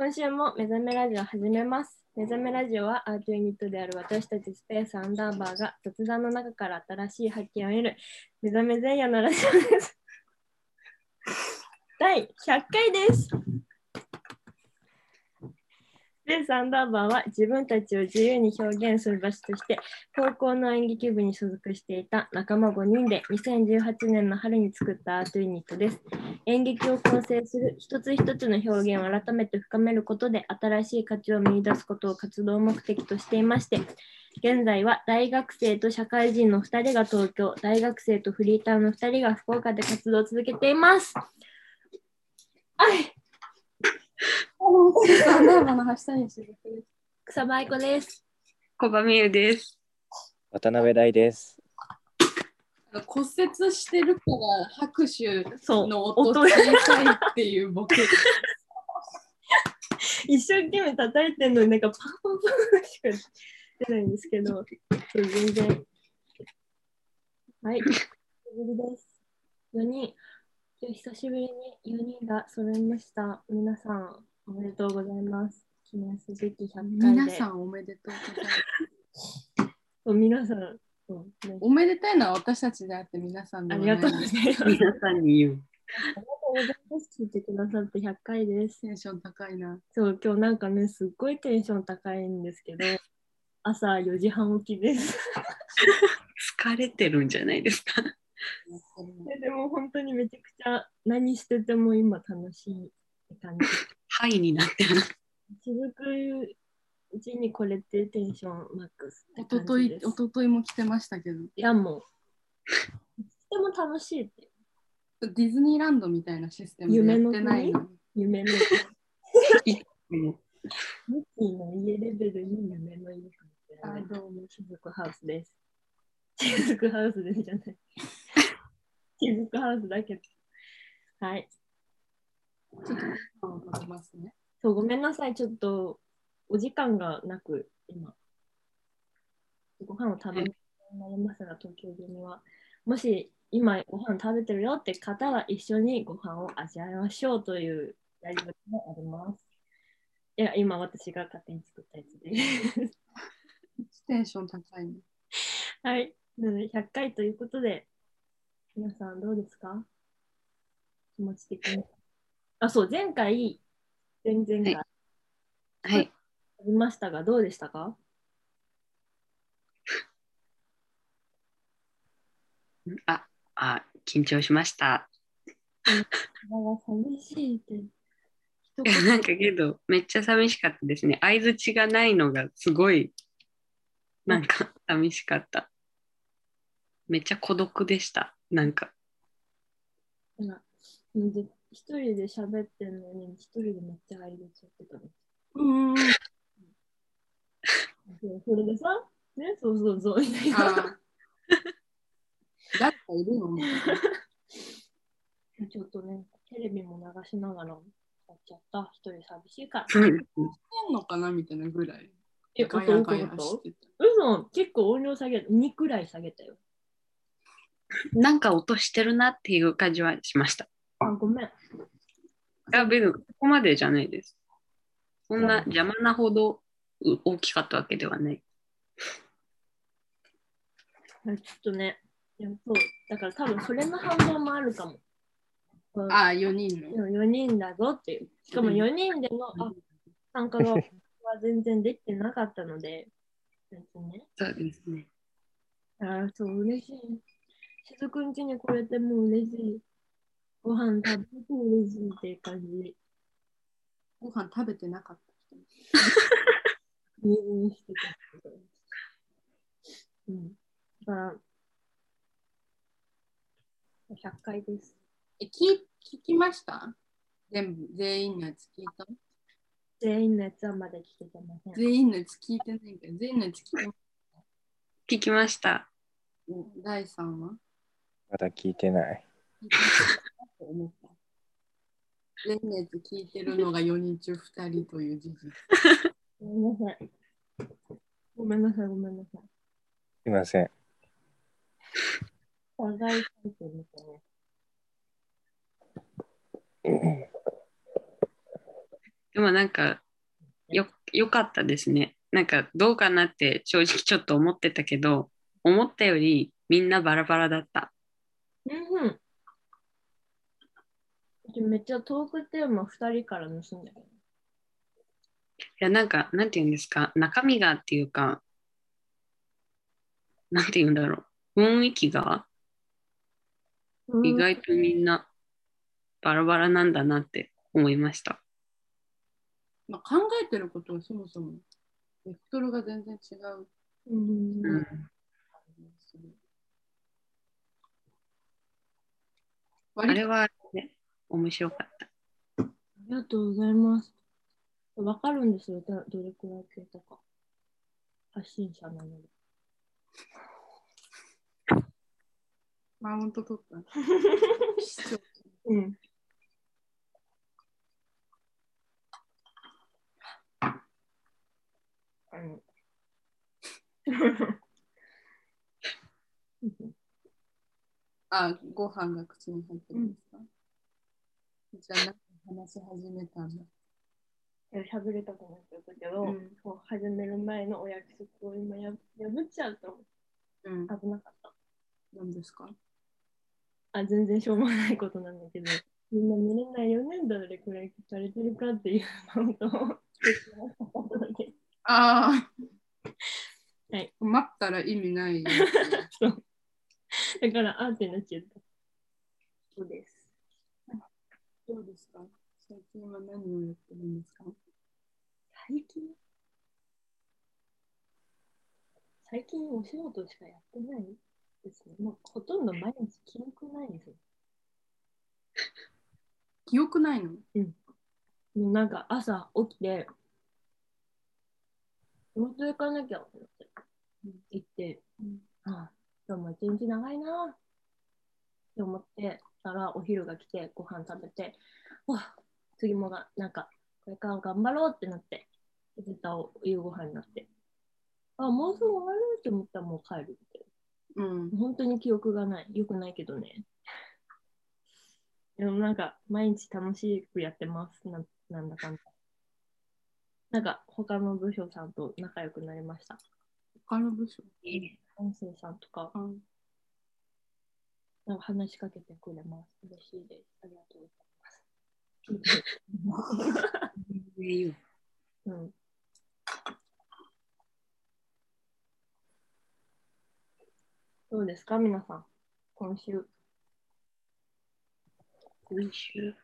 今週も目覚めラジオ始めます。目覚めラジオはアートユニットである私たちスペースアンダーバーが雑談の中から新しい発見を得る目覚め前夜のラジオです。第100回です。スペースアンダーバーは自分たちを自由に表現する場所として高校の演劇部に所属していた仲間5人で2018年の春に作ったアートユニットです。演劇を構成する一つ一つの表現を改めて深めることで新しい価値を見出すことを活動目的としていまして現在は大学生と社会人の2人が東京大学生とフリーターの2人が福岡で活動を続けていますはいアンダーバの橋谷しずくです。草場愛子です小場美優です。渡辺大です。骨折してるから拍手そうの音音小さいっていうボケ。一生懸命叩いてるのになんかパンパンパンしか出ないんですけどそう全然はい久しぶりです4人今日久しぶりに4人が揃いました皆さんおめでとうございます記念すべき100回で皆さんおめでとうございます。そう皆さんそうねおめでたいのは私たちであって皆さんであはりがとうござないます皆さんに言う。ありがとうございます聞いてくださって100回ですテンション高いな。そう今日なんかねすっごいテンション高いんですけど朝4時半起きです疲れてるんじゃないですか。えでも本当にめちゃくちゃ何してても今楽しいって感じ。ハイになってる。続くうちにこれってテンションマックスっておととい感じです。おとといも来てましたけど、いやもう、とても楽しいってディズニーランドみたいなシステムでやってないのに。夢の、もミッキーの家レベルに夢の家かもしれない。あどうもしずくハウスです。しずくハウスですじゃない。しずくハウスだけど。はい。ちょっとご飯を食べますね。そう、ごめんなさい。ちょっとお時間がなく、今。ご飯を食べるようになりますが、東京組は。もし今ご飯食べてるよって方は一緒にご飯を味わいましょうというやり方もあります。いや、今私が勝手に作ったやつです。テンション高いね。はい。なので100回ということで、皆さんどうですか？気持ち的に。あ、そう、前回、前々回、はいはい。ありましたが、どうでしたか？あ、あ、緊張しました。寂しいって。なんかけど、めっちゃ寂しかったですね。相づちがないのがすごい、なんか寂しかった。めっちゃ孤独でした。なんか、なんかで一人で喋ってんのに、一人でめっちゃ入れちゃってたの。うん。そうそれでさ、ね、そうそうそう、みたいな。あー誰かいるの？ちょっとね、テレビも流しながらやっちゃった。一人寂しいから。んのかな？みたいなぐらい。え、ガ音音ヤガヤ音してた。嘘結構音量下げた。2くらい下げたよ。なんか音してるなっていう感じはしました。あ、ごめん。あ、別にここまでじゃないです。そんな邪魔なほどう大きかったわけではない。あちょっとね、いやそうだから多分それの反動もあるかも。うんああ、4人の。4人だぞっていう。しかも4人でのあ参加がは全然できてなかったので、ね。そうですね。あーそう、嬉しい。しずくんちに来れてもう嬉しい。ご飯食べて嬉しいっていう感じ。ご飯食べてなかった人。見ずにしてたけど。うん。だから、100回です。え、聞聞きました？全部、全員のやつ聞いた？全員のやつはまだ聞けてません。全員のやつ聞いてないけど、全員のやつ聞いてま聞きました。す第3話まだ聞いてない。と思った。全員のやつ聞いてるのが4人中2人という事実。ごめんなさい。ごめんなさい、ごめんなさい。すいません。謝罪会見みたいな。で でもなんかよよかったですね。なんかどうかなって正直ちょっと思ってたけど、思ったよりみんなバラバラだった。うんうん。でめっちゃトークテーマ2人から盗んだけど。いや、なんか、なんて言うんですか、中身がっていうか、なんて言うんだろう、雰囲気が？意外とみんなバラバラなんだなって思いました。まあ、考えてることはそもそもベクトルが全然違う。うんうん、あ割れは、ね、面白かった。ありがとうございます。わかるんですよ、どどれくらい消えたか。発信者なので。マウント取った。うん。あの あ、ご飯が口に入ってるんですか、じゃあ、なんか話し始めたんだ。喋りたくなっちゃったけど、うんもう始める前のお約束を今や破っちゃうとうん。危なかった。何ですか？あ、全然しょうもないことなんだけど、みんな見れないよね、どれくらい聞かれてるかっていうのと、説明したかっただけああ。はい。待ったら意味ないよ。そう。だから、あーってなっちゃった。そうです。どうですか？最近は何をやってるんですか？最近？最近お仕事しかやってないですね。もうほとんど毎日記憶ないですよ。記憶ないの？もうなんか朝起きて、仕事行かなきゃってなって、行って、ああ、今日も一日長いなって思ってたら、お昼が来て、ご飯食べて、わ次もが、なんか、これから頑張ろうってなって、絶対お夕ご飯になって、あ、もうすぐ終わるって思ったらもう帰るって。うん。本当に記憶がない。よくないけどね。でもなんか、毎日楽しくやってます。ななんだかんだ。なんか、他の部署さんと仲良くなりました。他の部署？音声さんとか、あなんか話しかけてくれます。嬉しい。です。ありがとうござい。ます。うん。どうですか、皆さん。今週。今週。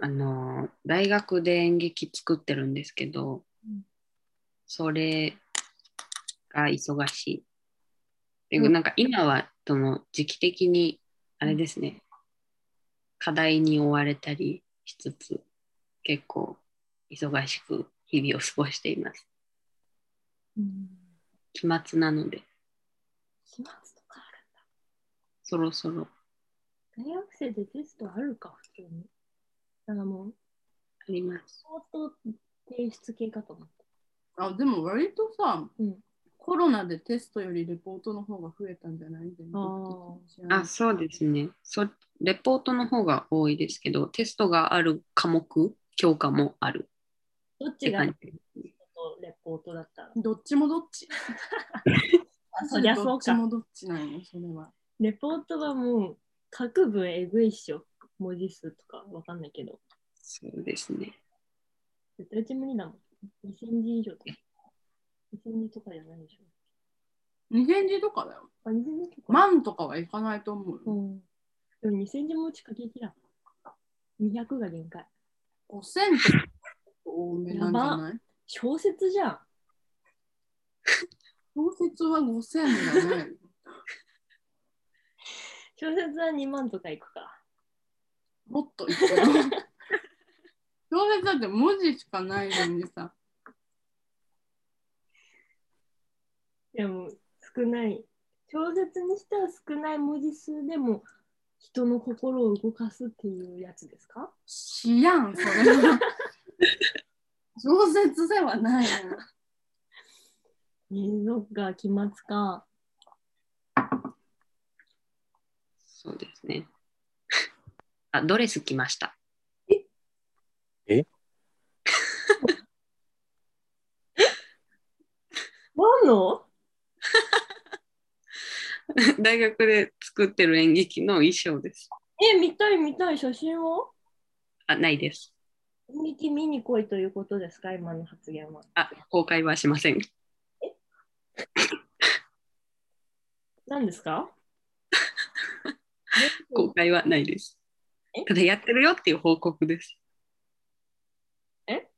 あの、大学で演劇作ってるんですけど、うんそれが忙しい。でうんなんか今はその時期的にあれですね、課題に追われたりしつつ、結構忙しく日々を過ごしています。うん。期末なので、期末とかあるんだ。そろそろ大学生でテストあるか、普通に。だからもう、あります。相当提出系かと思った。あ、でも割とさ、うんコロナでテストよりレポートの方が増えたんじゃない？全ああ、そうですね。そレポートの方が多いですけど、テストがある科目、教科もあるっどっちが。レポートだったらどっちもどっち。あそりゃそうかどっちもどっちなのそれは。レポートはもう、書く分えぐいっしょ。文字数とかわかんないけど。そうですね。絶対無理だもん。2000字以上とか。2000字とかじゃないでしょ。2000字とかだよ。あ、2000字とか。万とかはいかないと思うよ。うん。でも2000字もうち書ききらん。200が限界。5000とか多めなんじゃない？小説じゃん。小説は5000じゃないよ。小説は2万とかいくか。もっといくよ。小説だって文字しかないのにさ。でも少ない。小説にしては少ない文字数でも人の心を動かすっていうやつですか？しやん、それは。小説ではないの。ねそっか、期末か。そうですね。あ、ドレス着ました。何の？大学で作ってる演劇の衣装です。え、見たい見たい写真を？あ、ないです。演劇見に来いということですか？今の発言は。あ、公開はしません。何ですか？公開はないですえ？ただやってるよっていう報告です。え？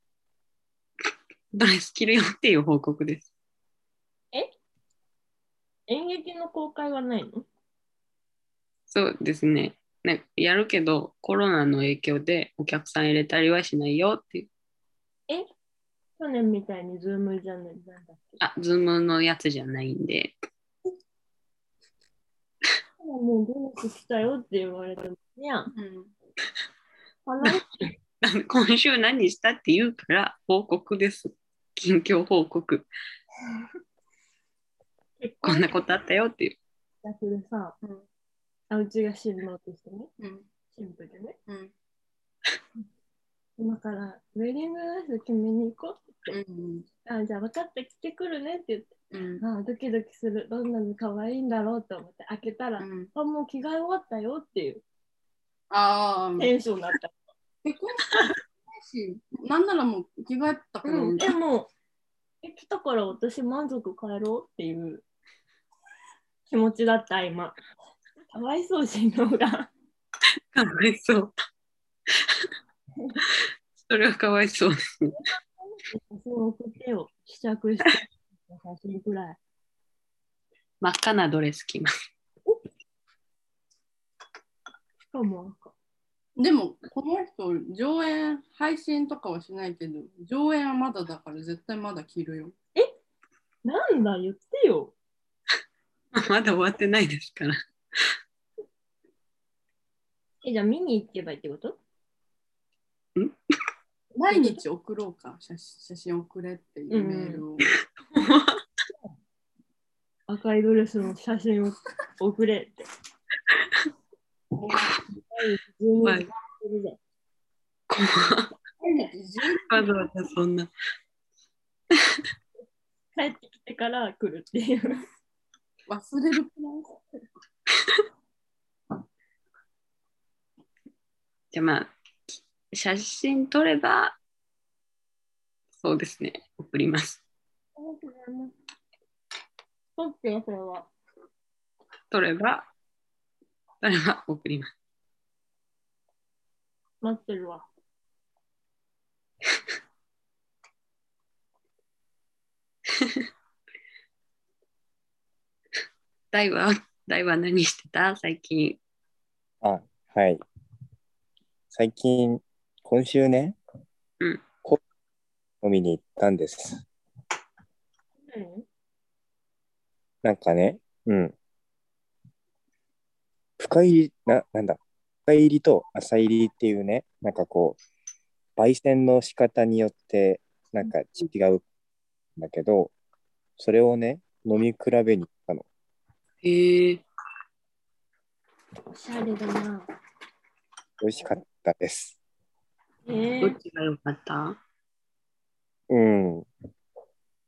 ドレス着るよっていう報告です。演劇の公開はないの？そうですね。なんかやるけど、コロナの影響でお客さん入れたりはしないよっていう。去年みたいに Zoom じゃないなんだっけ？あ、 Zoom のやつじゃないんで。もうドレス来たよって言われてもいやん。うん話 今週何したって言うから報告です。近況報告。結 こん婚なことあったよっていう。するさ、うん。あうちが新郎としてね、うん。シンプルでね。うん。今からウェディングドレス決めに行こうって。うんあじゃあ分かった、来てくるねって言って、うん。あドキドキする、どんなに可愛いんだろうと思って。開けたら、うん。あもう着替え終わったよっていう。ああテンションになった。結婚してなんならもう着替えたけど、うん、でも、え来たから私満足帰ろうっていう気持ちだった、今。かわいそう、新郎が。かわいそう。それはかわいそうですね。写真送ってよ。試着して。写真くらい。真っ赤なドレス着ます。しかも赤。でもこの人上演配信とかはしないけど上演はまだだから絶対まだ着るよなんだ、言ってよ。まだ終わってないですから。え、じゃあ見に行けばいいってこと？毎日送ろうか写真写真送れっていうメールを、赤いドレスの写真を送れって。12時で怖い毎日10わざわざそんな。帰ってきてから来るっていう。忘れるじゃあまあ、写真撮れば、そうですね、送ります。撮ってよ、それは。撮れば、撮れば送ります。待ってるわ。大は、大は何してた？最近。あ、はい。最近、今週ね、うんこ飲みに行ったんです。何なんかね、うん。深入り、な、なんだ、深入りと浅入りっていうね、なんかこう、焙煎の仕方によって、なんか違うんだけど、それをね、飲み比べに行ったの。へえおしゃれだな。美味しかったです。えー、どっちが良かった？うん。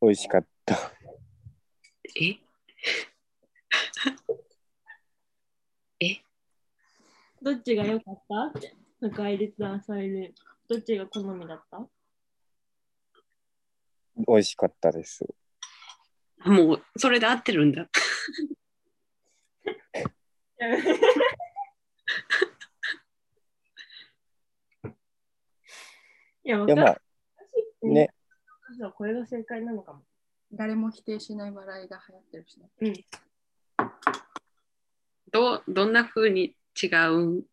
美味しかった。え？え？どっちが良かった？って。深入りと浅入り。どっちが好みだった？美味しかったです。もう、それで合ってるんだ。いや、わいや、まあ、ね、そうこれが正解なのかも。誰も否定しない笑いが流行ってるしねうん。どう、どんな風に違うん？い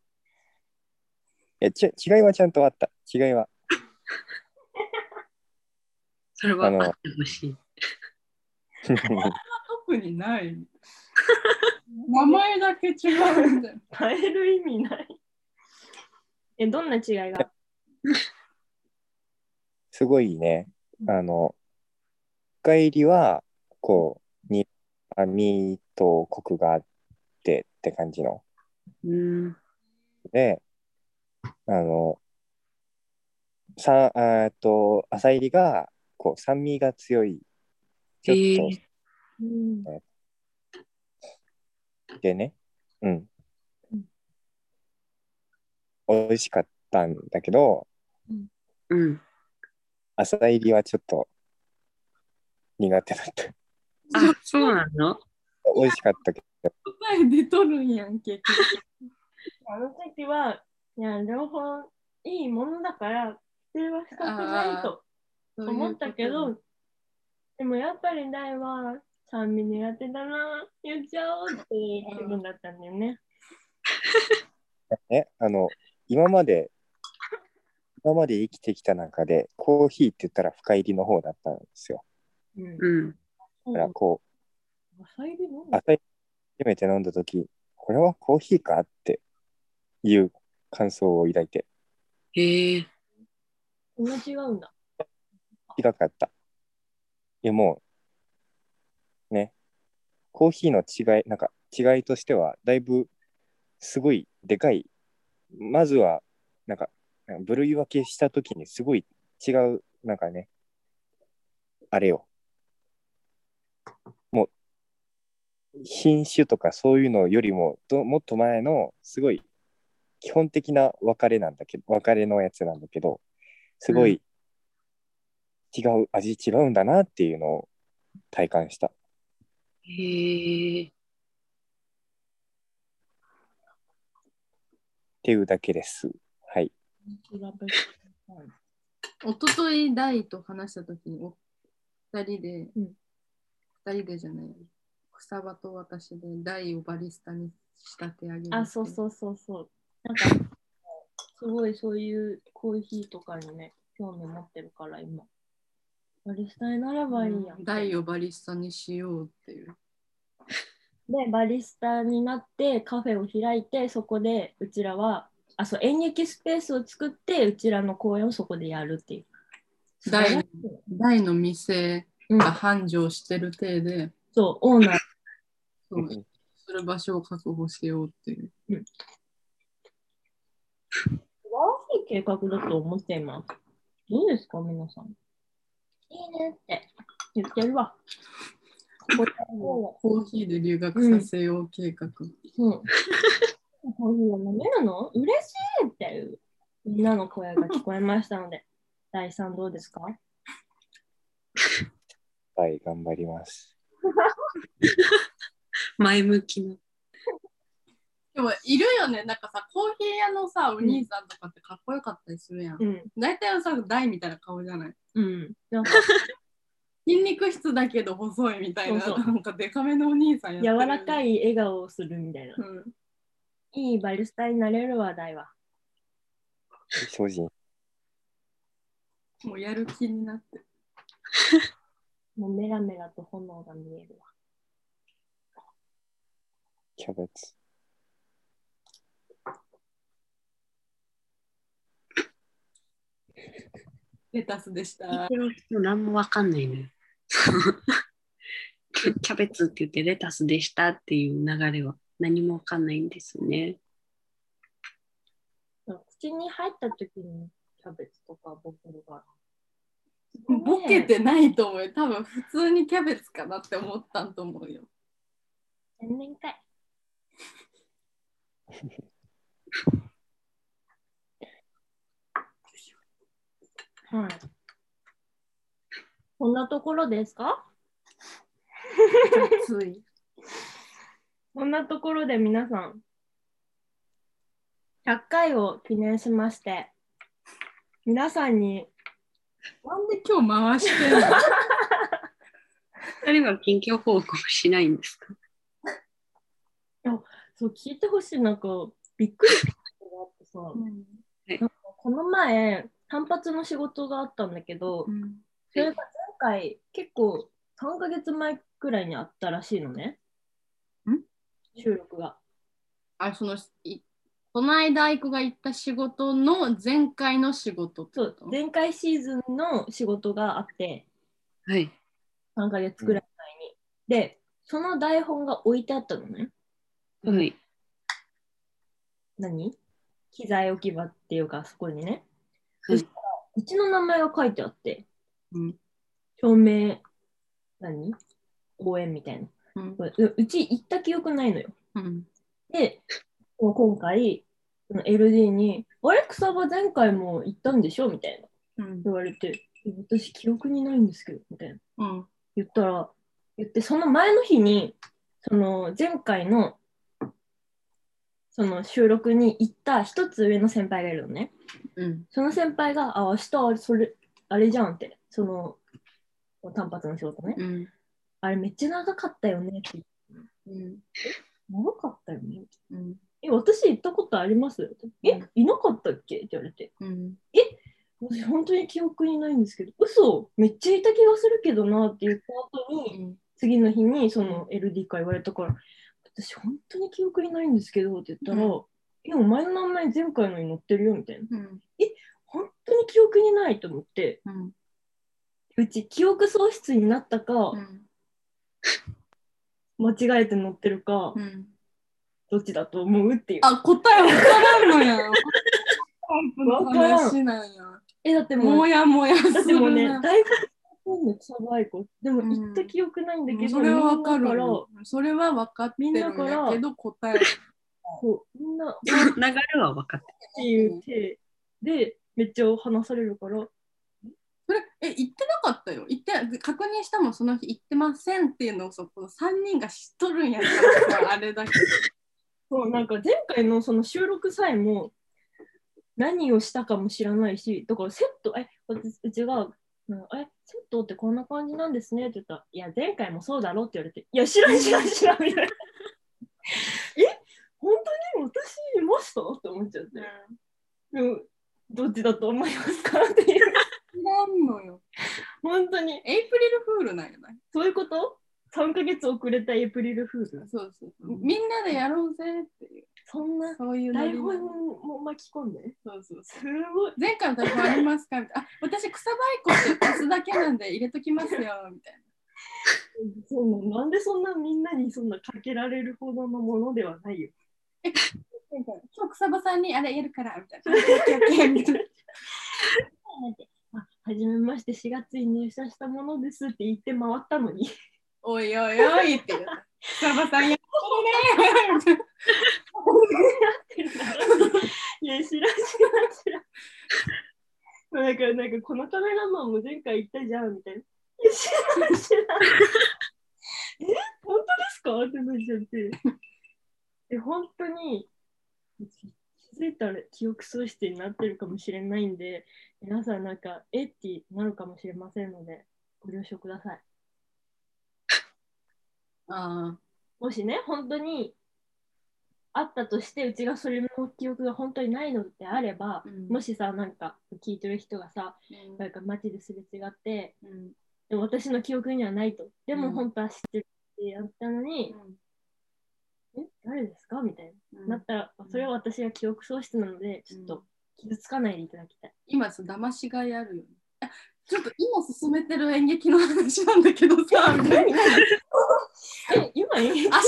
やち違いはちゃんとあった。違いは。それはあのあってほしい。特にない名前だけ違うんだよ変える意味ない。え、どんな違いが？すごいね、あの、深入りは、こう、に、網とコクがあってって感じの。うん。で、あの、さあと、朝入りが、こう、酸味が強い。ちょっへとえうんでね、うんうん。美味しかったんだけど、うん。朝入りはちょっと苦手だった。あ、そうなの？美味しかったけど、答え出とるんやん、結局。あの時は、いや、両方いいものだから、否定はしたくないと思ったけど、でもやっぱり大は酸味苦手だな、言っちゃおうっていう気分だったんだよね。ね、あの、今まで、今まで生きてきた中で、コーヒーって言ったら深入りの方だったんですよ。うん。うん。だからこう、朝入りの朝入り初めて飲んだ時これはコーヒーかっていう感想を抱いてへえ。こんな違うんだ。違かった。いやもう、ね、コーヒーの違い、なんか違いとしては、だいぶすごいでかい。まずは、なんか、部類分けした時にすごい違う、なんかね、あれよ。もう、品種とかそういうのよりも、ともっと前の、すごい基本的な分かれなんだけど、分かれのやつなんだけど、すごい、違う、味違うんだなっていうのを体感した。へえ。っていうだけです。はい。おととい大と話したときにお二人で、うん二人でじゃない草場と私で大をバリスタに仕立て上げるあ、そうそうそうそう。なんか、すごいそういうコーヒーとかにね、興味持ってるから今。バリスタになればいいやん。大をバリスタにしようっていうで、バリスタになってカフェを開いて、そこでうちらは、あ、そう、演劇スペースを作って、うちらの公演をそこでやるっていう。大大の店うんが繁盛してる体で、そう、オーナー。そうする場所を確保しようっていう素晴らしい計画だと思っています。どうですか、皆さん。いいねって言ってるわ。ここコーヒーで留学させよう計画、うん。コーヒーを飲めるの嬉しいっていうみんなの声が聞こえましたので、第3どうですか？はい、頑張ります。前向きな。でもいるよねなんかさコーヒー屋のさお兄さんとかってかっこよかったりするやん、うん。大体はさ大みたいな顔じゃない？うん。なんか 筋肉質だけど細いみたいなそうそうなんかデカめのお兄さんやってる柔らかい笑顔をするみたいな。うんいいバリスタになれる話題は。精進。もうやる気になって もうメラメラと炎が見えるわ。キャベツ。レタスでした何もわかんないのよ。キャベツって言ってレタスでしたっていう流れは何もわかんないんですね。口に入った時にキャベツとかボケるから。ボケてないと思うよ多分普通にキャベツかなって思ったんと思うよ天然かい。はい。こんなところですか？熱い。こんなところで皆さん、100回を記念しまして、皆さんに、なんで今日回してんの？二人は近況報告しないんですか？そう聞いてほしい、なんか、びっくりしたことがあってさ、この前、単発の仕事があったんだけど、うんそれが前回、結構3ヶ月前くらいにあったらしいのね。ん？収録が。あそのいこの間アイクが行った仕事の前回の仕事そう前回シーズンの仕事があって、はい。3ヶ月くらい前に。で、その台本が置いてあったのね。はい。何？機材置き場っていうか、そこにね。はいそしたら、うちの名前が書いてあって、うん。照明、何？応援みたいな。うん。ううち行った記憶ないのよ。うん。で、今回、その LD に、あれ、草場前回も行ったんでしょ？みたいな。うん。言われて、え私記憶にないんですけど、みたいな。うん。言ったら、言って、その前の日に、その前回の、その収録に行った一つ上の先輩がいるのね。うん。その先輩が、あ、明日あれ、それ、あれじゃんって、その、単発の仕事ね。うん。あれめっちゃ長かったよねって。うん。長かったよね。うん。え、私行ったことあります？え、いなかったっけ？って言われて。うん。私本当に記憶にないんですけど、嘘。めっちゃいた気がするけどなって言った後に、次の日にその LD から言われたから、私本当に記憶にないんですけどって言ったら、うん。え、お前の名前前回のに載ってるよみたいな。うん。本当に記憶にないと思って、うん。うち記憶喪失になったか、うん。間違えて載ってるか、うん。どっちだと思うっていう。あ答えわからんのや。わからん。話なんや。え、だってもうも、やもやすだってもうね、るな大学の草場愛子。でもうん。行った記憶ないんだけど、それはわかる。それは分かってるんやけど。答えこうみんなっ流れは分かってていう手で、めっちゃ話されるから、それえ言ってなかったよ。言って確認したもんその日言ってませんっていうのをそこの3人が知っとるんやからさ あれだけ。どそうなんか前回のその収録さえも何をしたかも知らないし、だからセット、え、私うちが、うんえ、セットってこんな感じなんですねって言ったら、いや、前回もそうだろって言われて、いや、知らん知らん知らんみたいな。え、本当に私いました？って思っちゃって。でもどっちだと思いますかっていう。知らんのよ本当に。エイプリルフールなんやない？そういうこと ?3 ヶ月遅れたエイプリルフール。そうそうそうみんなでやろうぜっていうそんなそういうノリ台本も巻き込んで？そうそうすごい。前回の台本ありますか？みたいなあ私草バイコって足すだけなんで入れときますよみたい そうなんでそんなみんなにそんなかけられるほどのものではないよ。ななんか今日草場さんにあれやるからみたいな。はじめまして4月に入社したものですって言って回ったのに。おいおいおいって言った草場さんやってるねいや、知らん知らん知らん。だからなんかこのカメラマンも前回言ったじゃんみたいな。いや、知らん知らん。え、本当ですか？ってなっちゃって。え、本当に気づいたら記憶喪失になってるかもしれないんで、皆さんなんか、えってなるかもしれませんので、ご了承ください。あもしね、本当にあったとして、うちがそれの記憶が本当にないのであれば、うん。もしさ、なんか聞いてる人がさ、ーなんか街ですれ違って、うん。でも私の記憶にはないと。でもうん。本当は知ってるってやったのに、え、誰ですか？みたいうん。な。なったら、それは私が記憶喪失なので、ちょっと傷つかないでいただきたい。今さ騙しがいあるよね。あちょっと今進めてる演劇の話なんだけどさみたいなえ、今演劇明日本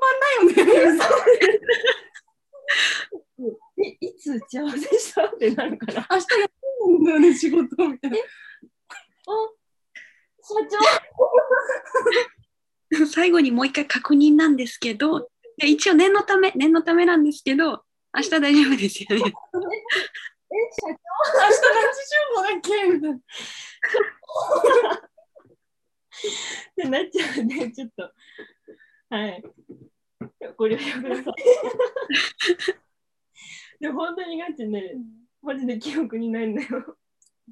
番だよね え、いつ打ち合わせしたってなるから。明日やってるんだよね仕事みたいなあ、社長 最後にもう一回確認なんですけど、で一応念のため、念のためなんですけど、明日大丈夫ですよね。え、社明日何時集合だっけみたいなってなっちゃうんで、ちょっと、はい。ご了承ください。でも本当にガチね、マジで記憶にないんだよ。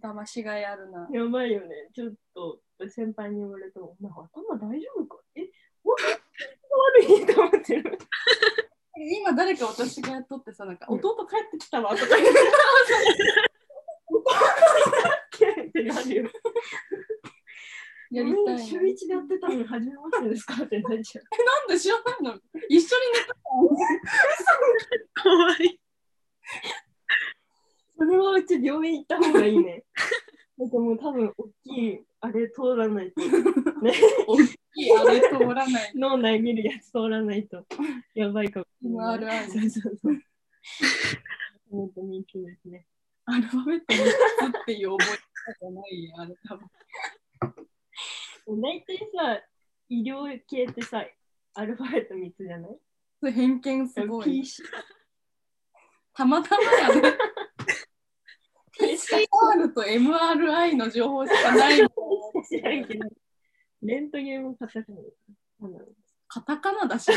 騙しがいあるなやばいよね。ちょっと先輩に言われても、お前頭大丈夫か？え、本当に悪いと思ってる。今誰か私がやっとってさなんか弟帰ってきたわとか言ってってなるよ。やりたい週な一でやってたのに初めましてですかってなっちゃう。なんで知らないの？一緒に寝た怖い。それはうち病院行った方がいいね。なんかもう多分大きいあれ通らないと。ね、あれ通らない脳内見るやつ通らないとやばいかもしれない。MRI そうそうそう。本当に一ですね。アルファベット3つっていう覚え方じゃないあれ多分。大体さ、医療系ってさ、アルファベット3つじゃない？それ偏見すごい。たまたまやね。PCR と MRI の情報しかないの。知らんけど。レントゲンもカタカナなんだろうカタカナだし、ね、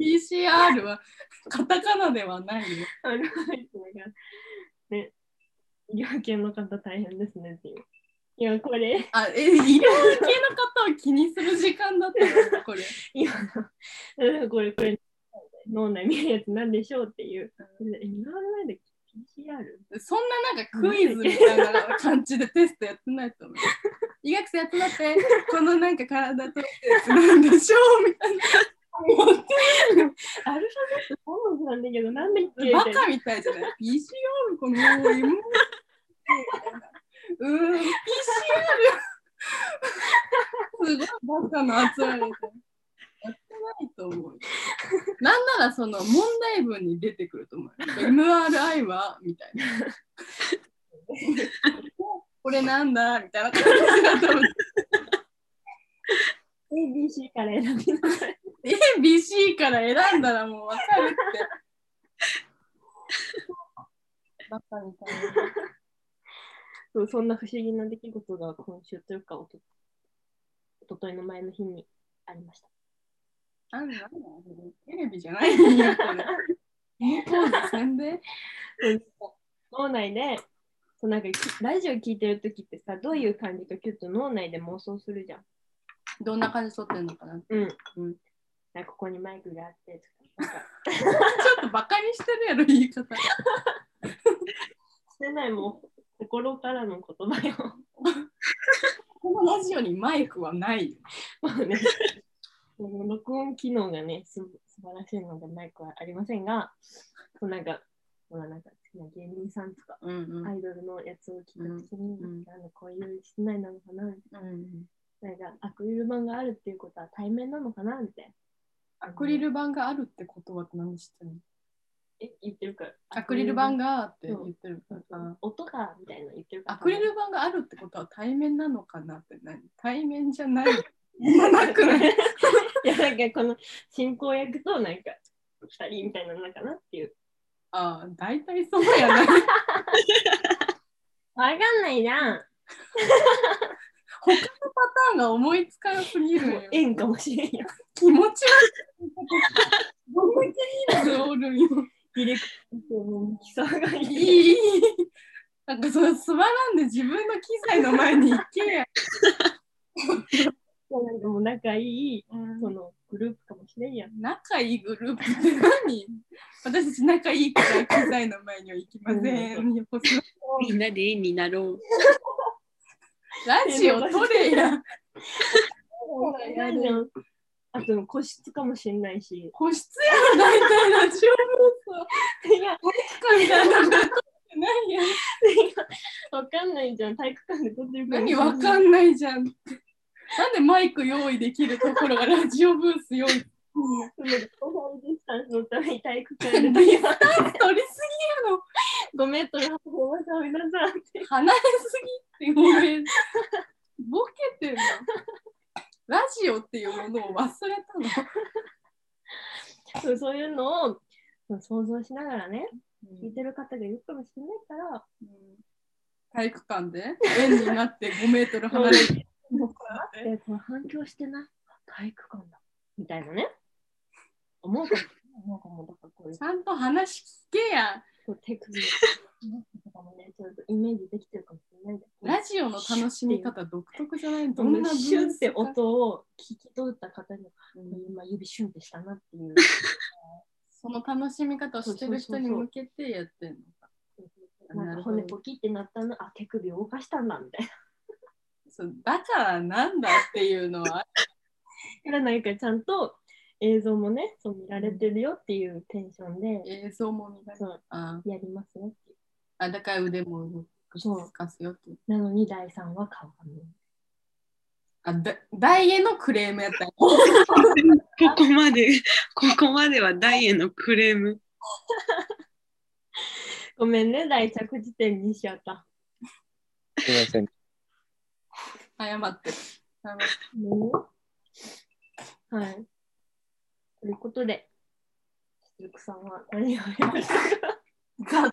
MRPCR はカタカナではないよ。アルファベットだから、ね、医療系の方大変ですねっていう。いや、これ、あ、え、医療系の方を気にする時間だったのこれ。今の、これ、これ、脳内見るやつなんでしょうっていう。今まで PCR? そんななんかクイズみたいな感じでテストやってないと思う。医学生集まって、このなんか体となんでしょうみたいな。思ってアルファベット3文字なんだけど、なんでっけバカみたいじゃない ?PCR この M うーん、PCR すごいバカな集まりないと思う。なんならその問題文に出てくると思う。MRI はみたいな。これなんだみたいな感じだと思う。ABC から選びなさい。ABC から選んだらもう分かるって。バカみたいな。そうそんな不思議な出来事が今週というか、おとおとといの前の日にありました。なんだテレビじゃないんやこれ。ポーズせんで。脳内でそうなんかラジオ聞いてるときってさ、どういう感じかちょっと脳内で妄想するじゃん。どんな感じ撮ってんのかなちうん。うんなんかここにマイクがあってとか。なんかょっとバカにしてるやろ、言い方。してないもう心からの言葉よ。このラジオにマイクはないね、録音機能がね、す素晴らしいのでマイクはありませんが、そうなんか、ほらなんか好きな芸人さんとか、うんうん。アイドルのやつを聞いたときに、うんなんかこういう室内なのかな、うんなんかアクリル板があるっていうことは対面なのかなみたいな。アクリル板があるってことは何知ってるの？え、言ってるから。アクリル板がって言ってるから。う。音がみたいなの言ってるから。アクリル板があるってことは対面なのかなって何？対面じゃない。なくない？いや、なんかこの進行役となんか二人みたいなのかなっていう。ああ、大体そうやな。わかんないじゃん。他のパターンが思いつかなすぎるよ。縁かもしれんよ。気持ち悪い。どんだけいいのがおるんよ。ディレクターの基礎が。いい。なんかその座らんで自分の機材の前に行けや。なんかもう仲いい、そのグループかもしれんやん。仲いいグループ？っ て何？私たち仲いいから機材の前には行きません。みんなで縁になろう。ラジオ撮れや。あと個室かもしれないし。個室やろ、大体ラジオブーいや、スかみたいなの撮ってないやん。わかんないじゃん。体育館で撮ってるから。何わかんんないじゃん。なんでマイク用意できるところがラジオブース用意？ソーシャルディスタンスのために体育館で撮りす。取りす5メートル離れましょう、皆さん。って。離れすぎってごめん。ボケてん。の。ラジオっていうものを忘れたの。そうそういうのを想像しながらね、聞いてる方がいるかもしれないから、体育館で円になって5メートル離れて。え、これ反響してない？体育館だ。みたいなね。思うかも。かも。だからこういうちゃんと話聞けや。そう手首とかもね、ちょっとイメージできてるかもしれない。ラジオの楽しみ方独特じゃない？どんなシュンって音を聞き取った方に、うん今指シュンってしたなっていう。その楽しみ方をしてる人に向けてやってんのか。なんか骨ポキってなったの、あ、手首動かしたんだみたいそうだからなんだっていうのは からなんかちゃんと映像もね、そう見られてるよっていうテンションで、映像も見られるそうあやりますよっていう。あだから腕も動かすよってなのに第3は顔が見える。あだダイエのクレームやったんや ここまで、ここまではダイエのクレーム。ごめんね、大着地点にしちゃった。すいません。謝ってる。はい。ということで、しずくさんは何をやりましたか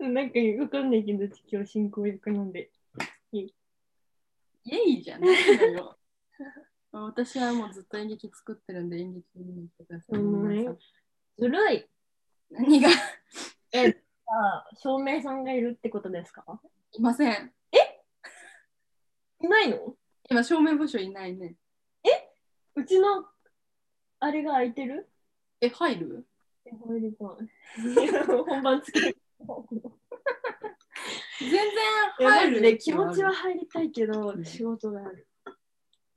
なんかわかんないけど、今日進行役なんで。イエイじゃないのよ。私はもうずっと演劇作ってるんで演劇見に来てください。ずるい。何が？あ、照明さんがいるってことですか？いません。いないの？今、照明部署いないね。うちのあれが空いてる？え、入る？え入りたい。本番つける。全然入る。ジで気持ちは。入りたいけど、うん仕事がある。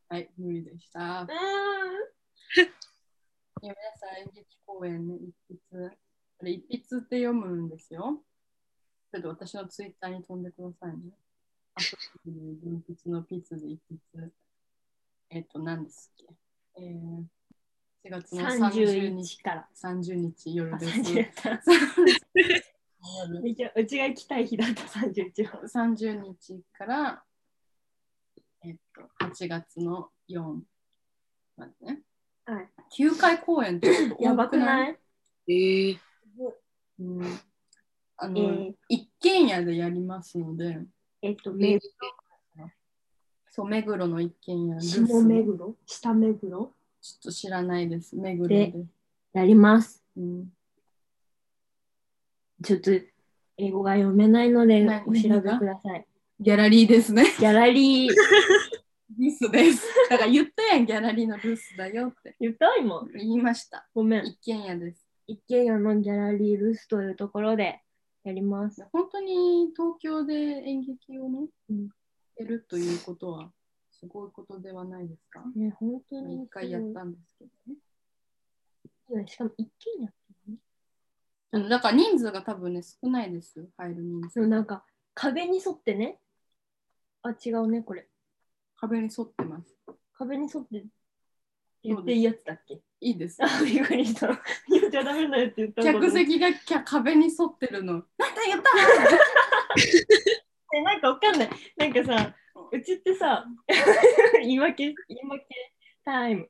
はい、無理でした。ういや皆さん演劇公演ね、一筆。あれ、一筆って読むんですよ。ちょっと私のツイッターに飛んでくださいね。あと、文筆のピツで一筆。えっ、と、何ですっけ？えー、4月の30 31日から。30日夜あです。30から夜めっちゃうちが行きたい日だった31は。30日から、えっと、8月の4までね。はい。9回公演ってやばくない？えー、うん、あの、えー一軒家でやりますので、えっと、え目そう、目黒の一軒家、留下守目黒？下目黒？ちょっと知らないです、目黒で。でやります。うん、ちょっと英語が読めないのでなお調べください。ギャラリーですね。ギャラリー、ルスです。だから言ったやん、ギャラリーのルスだよって言った今。言いました。ごめん。一軒家です。一軒家のギャラリールスというところでやります。本当に東京で演劇をね、うんやるということはすごいことではないですか？ね、本当に。一回やったんですけどね。いやしかも一軒家ってね。あのだから人数が多分ね、少ないです、入る人数。なんか壁に沿ってね。あ、違うね、これ。壁に沿ってます。壁に沿って言っていいやつだっけ？いいです。あ、びっくりした。言っちゃダメだよって言った客席がきゃ壁に沿ってるの。なんだ言ったえ、なんかわかんない。なんかさ、うちってさ、言い訳、言い訳タイム。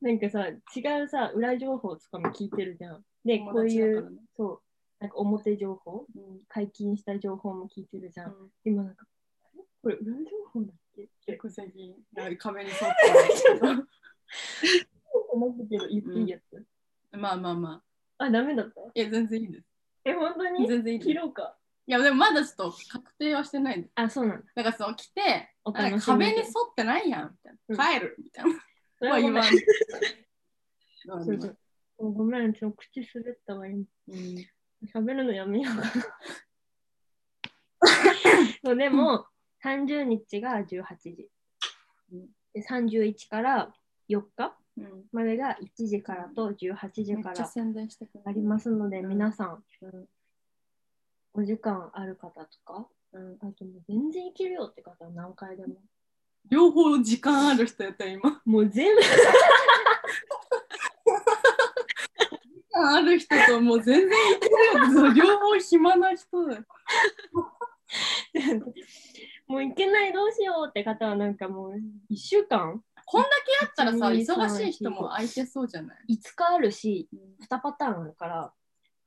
なんかさ、違うさ、裏情報とかも聞いてるじゃん。で、こういう、友達だからねそう、なんか表情報、うん解禁した情報も聞いてるじゃん。うん今なんか、あれ？これ裏情報だっけ？って客席が壁に沿ってる。思ったけど、言っていいやつ。まあまあまあ。あ、ダメだった？いや、全然いいです。え、本当に？全然いい切ろうか。や、でもまだちょっと確定はしてないです。あ、そうなんだ。だからその来て、壁に沿ってないやんみたいな。帰るみたいな。それまあ言わんはごめん。ちょ口滑ったわ、今。うん喋るのやめようかな。そうでも、30日が18時うん。で31から4日？うんまでが1時からと18時からありますので、うん皆さん、うんお時間ある方とか、うんあともう全然いけるよって方は何回でも。両方時間ある人やったら今。もう全部、時間ある人ともう全然いけるよ。両方暇な人だよ。もういけないどうしようって方はなんかもう1週間こんだけあったらさ、1 2 3忙しい人も空いてそうじゃない、5日あるし、うん、2パターンあるから、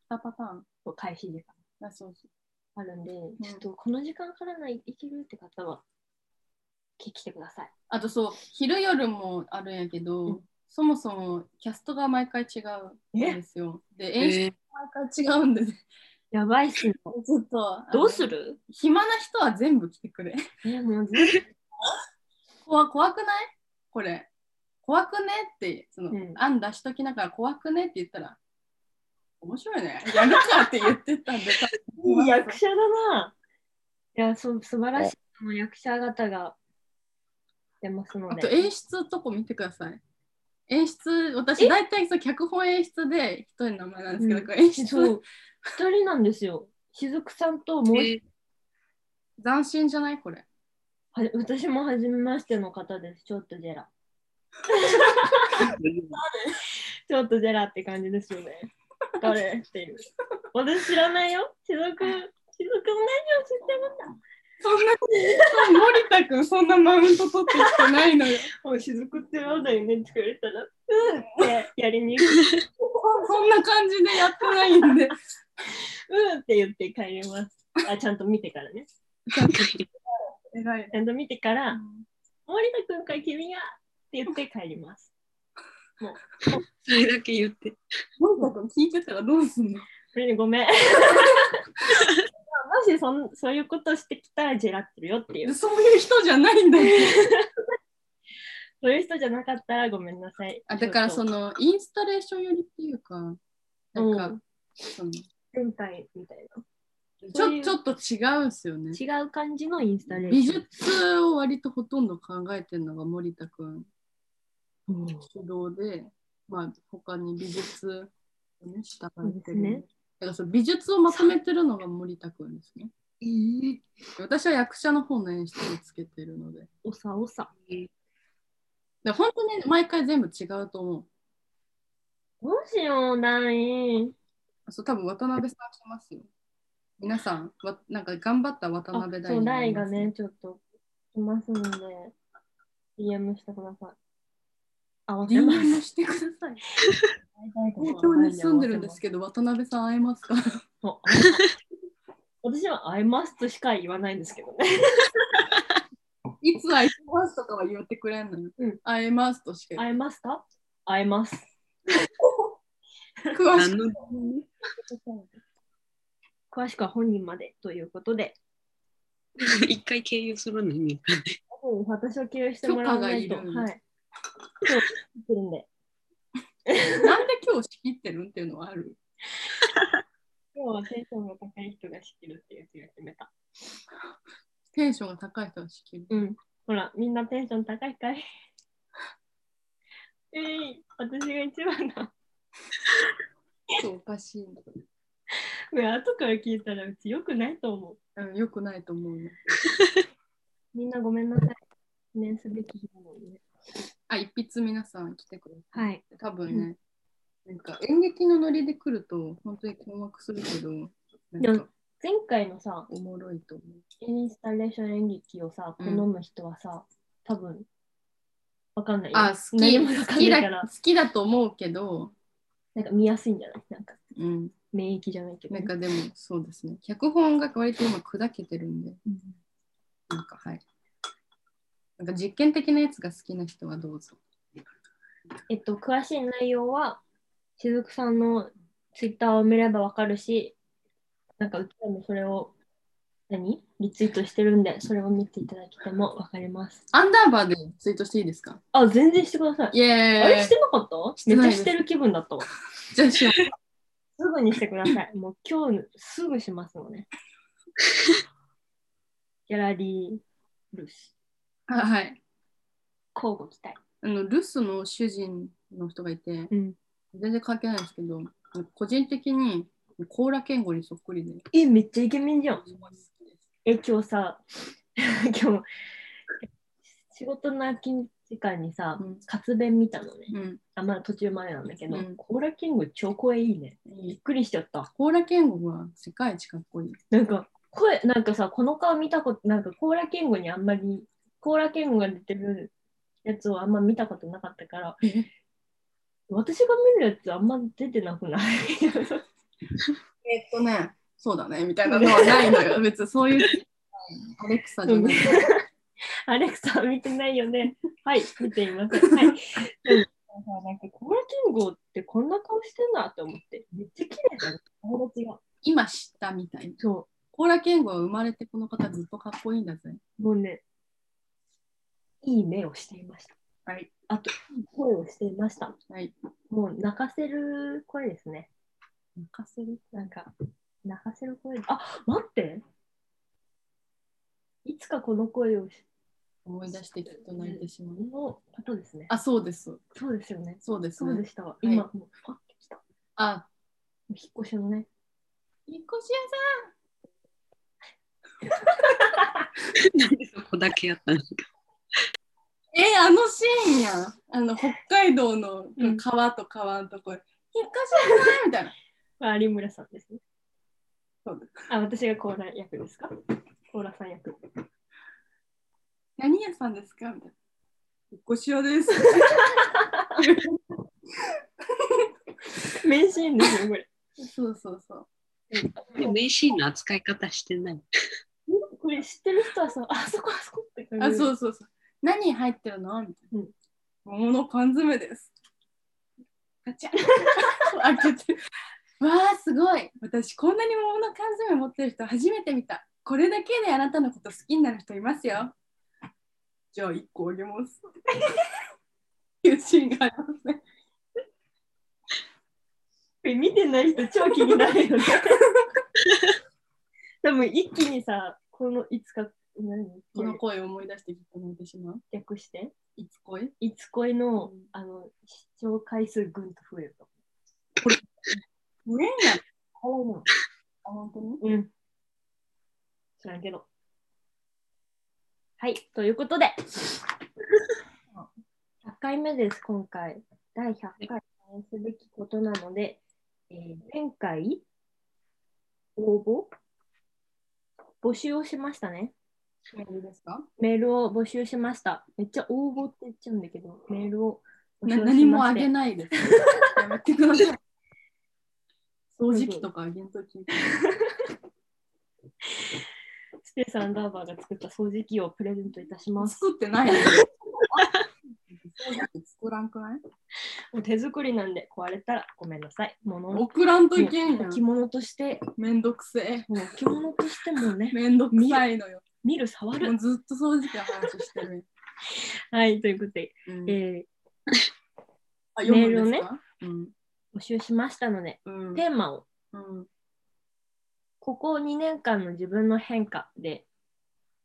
2パターン？開始時間。あそうそう。あるんで、ちょっとこの時間からないいけるって方は、聞きてください。あとそう、昼夜もあるんやけど、うん。そもそもキャストが毎回違うんですよ。で、演出えー毎回違うんで、ね、やばいっすね。ちょっとどうする？暇な人は全部来てくれ。え、もう全部 怖怖くない？これ。怖くねって、その、うん案出しときながら怖くねって言ったら、面白いね。やるかって言ってたんで、役者だな。いや、そう素晴らしいその役者方が出ますので。あと演出とこ見てください。演出、私大体そう脚本演出で一人の名前なんですけど、うん演出そう、二人なんですよ。しずくさんともう斬新じゃない？これ。は私も初めましての方です。ちょっとジェラ。ち ちょっとジェラって感じですよね。誰っていう。私知らないよ。しずく、しずくも何を知ってるんだ。そんな、森田君そんなマウント取ってきてないのよ。もうしずくってなんだよねって言われたら、うんってやりに行く。そんな感じでやってないんで。うんって言って帰ります。あ、ちゃんと見てからね。偉い。ちゃんと見てから、森田君か君がって言って帰ります。それだけ言って。森田君聞いてたらどうすんの？それにごめん。もしそんそういうことしてきたらジェラってるよっていう。そういう人じゃないんだよ。そういう人じゃなかったらごめんなさい。あだからそののインスタレーション寄りっていうか、なんか、うんその前回みたいちょちょっと違うんですよね。な。違う感じのインスタレー美ション。術を割とほとんど考えてるのが森田君うん主導で、まあ他に美術をね、従そうってる。ですねだからその美術をまとめてるのが森田君ですね。私は役者の方の演出をつけてるので。おさおさ。で本当に毎回全部違うと思う。どうしよう、ない。そう多分渡辺さん来ますよ。皆さん、わなんか頑張った渡あ辺大そう、にライがね、ちょっと来ますので、DM してください。あ、忘れま DM す。してください。東京に住んでるんですけど、渡辺さん会えますか？私は会えますとしか言わないんですけどね。いつ会いますとかは言ってくれんのよ。うん会えますとしか言会えますか？会えます。詳し何の 詳しくは本人までということで、一回経由するのに。うん私を経由してもらわないと。いるはい。そう、言ってるんで。くなんで今日仕切ってるんっていうのはある 今日はテンションが高い人が仕切るっていうやつを決めた。テンションが高い人は仕切る。うん。ほら、みんなテンション高いかいえい、私が一番だ。そうおかしいの。これ後から聞いたらうち良くないと思う。うん、よくないと思うね。みんなごめんなさい。記念すべき日なのでね。あ、一筆皆さん来てくれて。はい。多分ね、なんか演劇のノリで来ると本当に困惑するけど、なんか前回のさ、おもろいと思う。インスタレーション演劇をさ、好うんむ人はさ、多分わかんないよ。あ、好き好きだ好きだと思うけど、なんか見やすいんじゃない？なんかうん、免疫じゃないけどね、なんかでもそうですね。脚本が割と今砕けてるんで、うんなんかはい。なんか実験的なやつが好きな人はどうぞ。えっと、詳しい内容は、しずくさんのツイッターを見ればわかるし、なんかうちらもそれを、何？リツイートしてるんで、それを見ていただけてもわかります。アンダーバーでツイートしていいですか？あ、全然してください。イエあれーイしてなかった？めっちゃしてる気分だったわ。じゃあしよう。すぐにしてください。もう今日すぐしますのね。ギャラリールス。あはい。交互期待。あのルスの主人の人がいて、うん。全然関係ないんですけど、個人的にコーラケンゴにそっくりで。え、めっちゃイケメンじゃん。え、今日さ、今日、仕事の空き時間にさ、うん活弁見たのね。うん、あ、まだ途中までなんだけど、うんコーラキング超声いいね。びっくりしちゃった。コーラケンゴは世界一かっこいい。なんか、声、なんかさ、この顔見たこと、なんかコーラキングにあんまり、コーラキングが出てるやつをあんま見たことなかったから、え？私が見るやつあんま出てなくない？えっとね、そうだね、みたいなのはないのよ。別にそういう。アレクサじゃない。アレクサ見てないよね。はい、見ていません。はい。なんかコーラキングってこんな顔してんなって思って、めっちゃ綺麗だね。友達が。今知ったみたいな。そコーラケンゴは生まれてこの方ずっとかっこいいんだぜ。う、もうね、いい目をしていました。はい。あと、いい声をしていました。はい。もう泣かせる声ですね。泣かせるなんか、泣かせる声。あ、待って。いつかこの声をし、思い出してきっと泣いてしまう。このことですね。あ、そうです。そうですよね。そうですね。そうでしたわ。い今、もう、パッてきた。あ、引っ越しのね。引っ越し屋なんでそこだけやったのえあのシーンやん。あの北海道のうん川と川のとこ、引っかしなないみたいな。まあ有村さんですね。そうですあ、私がコーラ役ですか？コーラさん役。何屋さんですか？みたいな。引っ越し屋です。名シーンですよ、これ。そうそうそう。で名シーンの扱い方してない。これ知ってる人はさ、あそこあそこって感じ。あ、そうそうそう。何入ってるの？みたいな。うん桃の缶詰です。ガチャ 開けて。わあ、すごい。私、こんなに桃の缶詰持ってる人初めて見た。これだけであなたのこと好きになる人いますよ。じゃあ、1個あげます。いうシーンがありますね。これ見てない人超気になるよね。多分一気にさ、このいつか、何？この声を思い出してきたの私も。略して、いつ恋？いつ恋の、うんあの視聴回数ぐんと増えるとねえやん。思う。のあ、本当に？うん。知らんけど。はい、ということで、100回目です、今回。第100回記念すべきことなので、えー前回、応募？募集をしましたね。メールですか？メールを募集しました。めっちゃ応募って言っちゃうんだけど、メールを募集しま何もあげないです。やめてください。掃除機とかあげんとき。スペースアンダーバーが作った掃除機をプレゼントいたします。作ってない作らんくない？もう手作りなんで壊れたらごめんなさい。物を送らんといけんやん。着物として、めんどくせえ。もう着物としてもね、めんどくさいのよ。見る、触る。もうずっと掃除機の話してる。はい、ということで、うんえあ、読むんメールをねうん。ー募集しましたので、うん。テーマをうん。ここ2年間の自分の変化で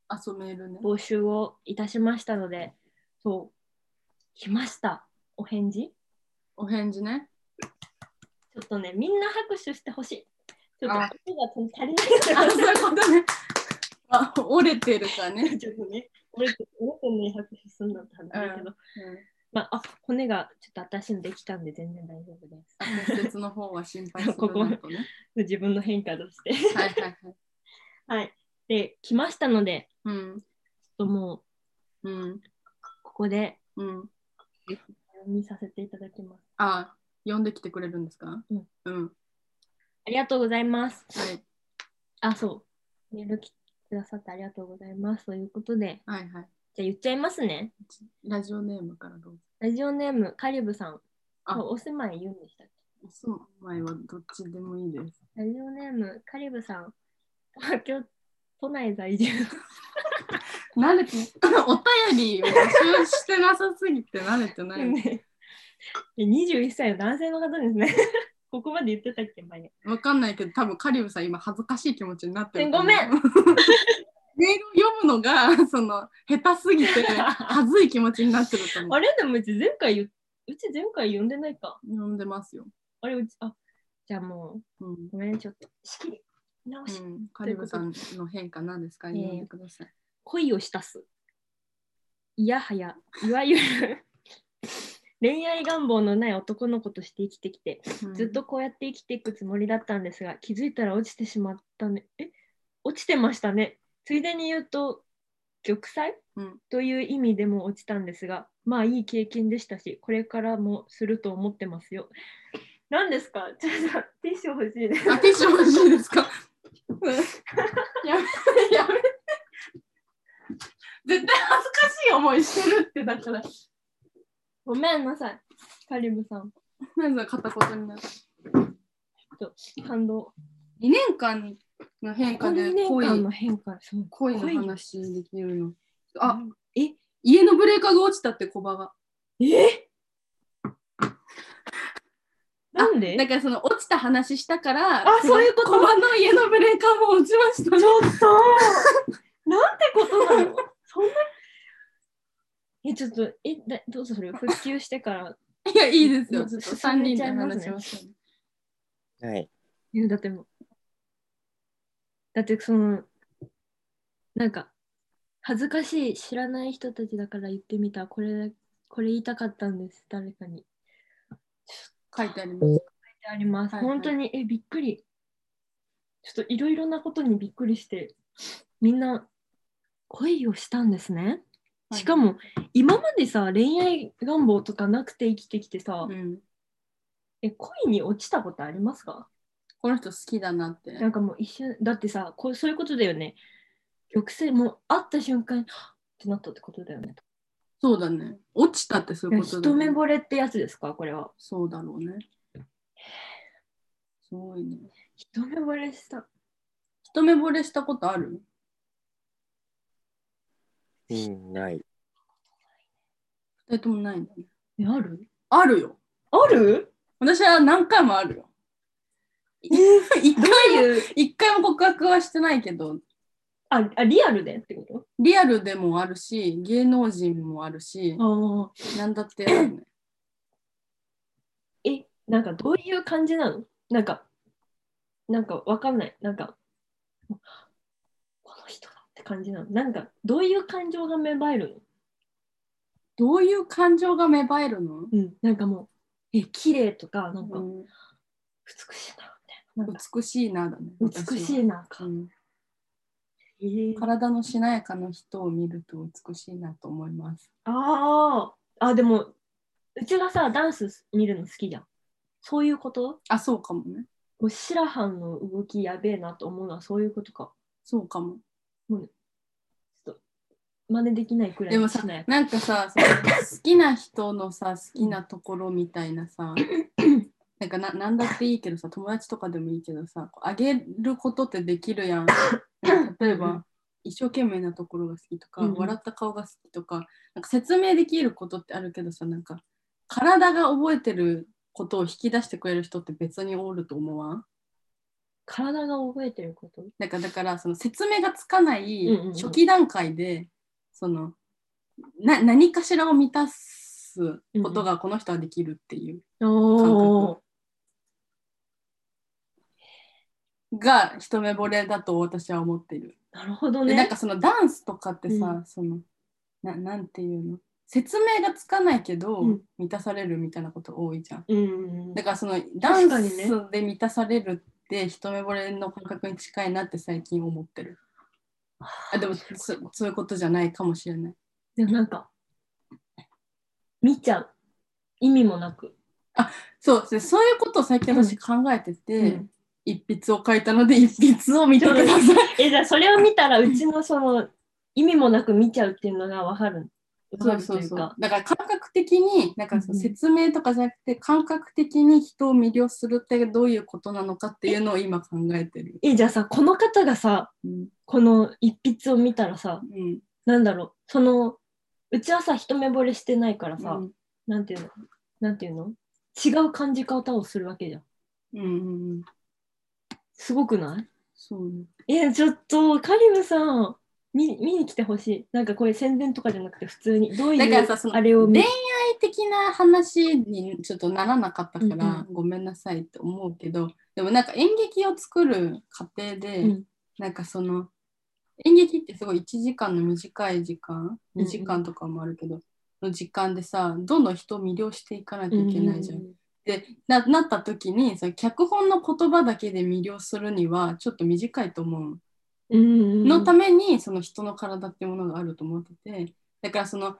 あ、そう、メールね。募集をいたしましたので、そう、来ました。お返事？お返事ね。ちょっとね、みんな拍手してほしい。ちょっとあ声が足りないあ、そういうことね。あ、折れてるかね。ちょっとね、俺って、俺ってね、拍手すんだって話だけど、うんまあ、あ、骨がちょっと新しいのできたんで全然大丈夫です。あ骨折の方は心配する ここのとね。自分の変化として。はいはいはい。はい。で、来ましたので、うん。ちょっともう、うん。ここでうん。読みさせていただきます。あ、呼んできてくれるんですか？うん。うん。ありがとうございます。はい。あ、そう。メール来てくださってありがとうございます。ということで、はいはい。じゃあ言っちゃいますね。ラジオネームからどうぞ。ラジオネーム、カリブさん。あお住まい言うんでしたっけ？お住まいはどっちでもいいです。ラジオネーム、カリブさん。東京都内在住。慣れて、お便りを募集してなさすぎて慣れてない。ねえ21歳の男性の方ですね。ここまで言ってたっけ？前。わかんないけど、多分カリブさん今恥ずかしい気持ちになってる。ごめんメールを読むのが、その、下手すぎて、恥ずい気持ちになってると思う。あれでもうち前回言う、うち前回読んでないか。読んでますよ。あれうち、あ、じゃあもうん。う、ごめん、ちょっと、仕切り直し、うん、カリブさんの変化何ですか？えー読んでください。恋をしたす。いやはや、いわゆる 恋愛願望のない男の子として生きてきて、うんずっとこうやって生きていくつもりだったんですが、気づいたら落ちてしまったね。え？落ちてましたね。ついでに言うと、玉砕？うんという意味でも落ちたんですが、まあいい経験でしたし、これからもすると思ってますよ。何ですか？ちょっとティッシュ欲しいです。あ、ティッシュ欲しいですか？やめて、やめて。絶対恥ずかしい思いしてるって、だから。ごめんなさい。カリブさん。なんで片言になるちょっと感動。2年間の変化で2年恋間の変化。そう恋の話できるの。あ、え？家のブレーカーが落ちたって小バが。え？なんで？だからその落ちた話したから、あそういうこと？小バの家のブレーカーも落ちましたねち。ょっと なんてことなの？そんな？え、ちょっと、え、だどうぞそれ、復旧してから。いや、いいですよ。ちょっと進3人で話しましょうね。はい。いやだってもう、だってその、なんか、恥ずかしい知らない人たちだから言ってみたこれこれ言いたかったんです誰かに。書いてあります。あります、はいはい。本当にえびっくり。ちょっといろいろなことにびっくりしてみんな恋をしたんですね。しかも今までさ恋愛願望とかなくて生きてきてさ、うん、え恋に落ちたことありますか？この人好きだなって。なんかもう一瞬だってさこうそういうことだよね玉星もう会った瞬間にはっってなったってことだよねそうだね。落ちたってそういうことだ、一目ね。惚れってやつですか？これはそうだろうね。すごいね。一目惚れした一目惚れしたことある？うん、ない。二人ともないんだね。えある？あるよ。ある？私は何回もあるよ。一ど回ういう？一回も告白はしてないけど、ああリアルでってこと？リアルでもあるし、芸能人もあるし、ああなんだってあるね。えなんかどういう感じなの？なんかなんかわかんない。なんかこの人だって感じなの？なんかどういう感情が芽生えるどういう感情が芽生えるの、の？うん。なんかもうえ綺麗とかなんかうん。美しいな美しいなだね。美しいなか、うん。え。ー体のしなやかな人を見ると美しいなと思います。あー。あでもうちがさダンス見るの好きじゃん。そういうこと？あ、そうかもね。もう白羽の動きやべえなと思うのはそういうことか。そうかも。ちょっと真似できないくらいでもさしなんかさ、好きな人のさ、好きなところみたいなさ、なんかななんだっていいけどさ、友達とかでもいいけどさ、あげることってできるやん。例えば、うん。一生懸命なところが好きとか、笑った顔が好きとか、なんか説明できることってあるけどさ、なんか体が覚えてることを引き出してくれる人って別におると思わん？体が覚えてること？なんかだからその説明がつかないうんうんうん。初期段階で、そのな何かしらを満たすことがこの人はできるっていうおーが一目惚れだと私は思っている。なるほどね。でなんかそのダンスとかってさ、うんそのななんていうの？説明がつかないけど、うん満たされるみたいなこと多いじゃん。うんだからそのダンスで満たされるって一目惚れの感覚に近いなって最近思ってる。あでもそそういうことじゃないかもしれない。でもなんか、見ちゃう。意味もなく。そうでそういうことを最近私考えてて、うん一筆を書いたので一筆を見てください。え、じゃあそれを見たら、うちのその、意味もなく見ちゃうっていうのがわかる。そうそうそう。だから感覚的になんかその説明とかじゃなくて感覚的に人を魅了するってどういうことなのかっていうのを今考えてる。え、じゃあさ、この方がさ、うんこの一筆を見たらさ、うんなんだろう、その、うちはさ、一目惚れしてないからさ、うんなんていうの？なんていうの？違う感じ方をするわけじゃん。うんうんうんすごくない？そうね。え、ちょっと、カリブさん、見見に来てほしい。なんかこれ宣伝とかじゃなくて、普通に。どういうだからさそのあれを見？恋愛的な話にちょっとならなかったから、うんごめんなさいって思うけどでもなんか演劇を作る過程で、うんなんかその演劇ってすごい1時間の短い時間うん2時間とかもあるけど、の時間でさどんどん人を魅了していかないといけないじゃん。でななった時にその脚本の言葉だけで魅了するにはちょっと短いと思う。うんのためにその人の体っていうものがあると思ってて。だからその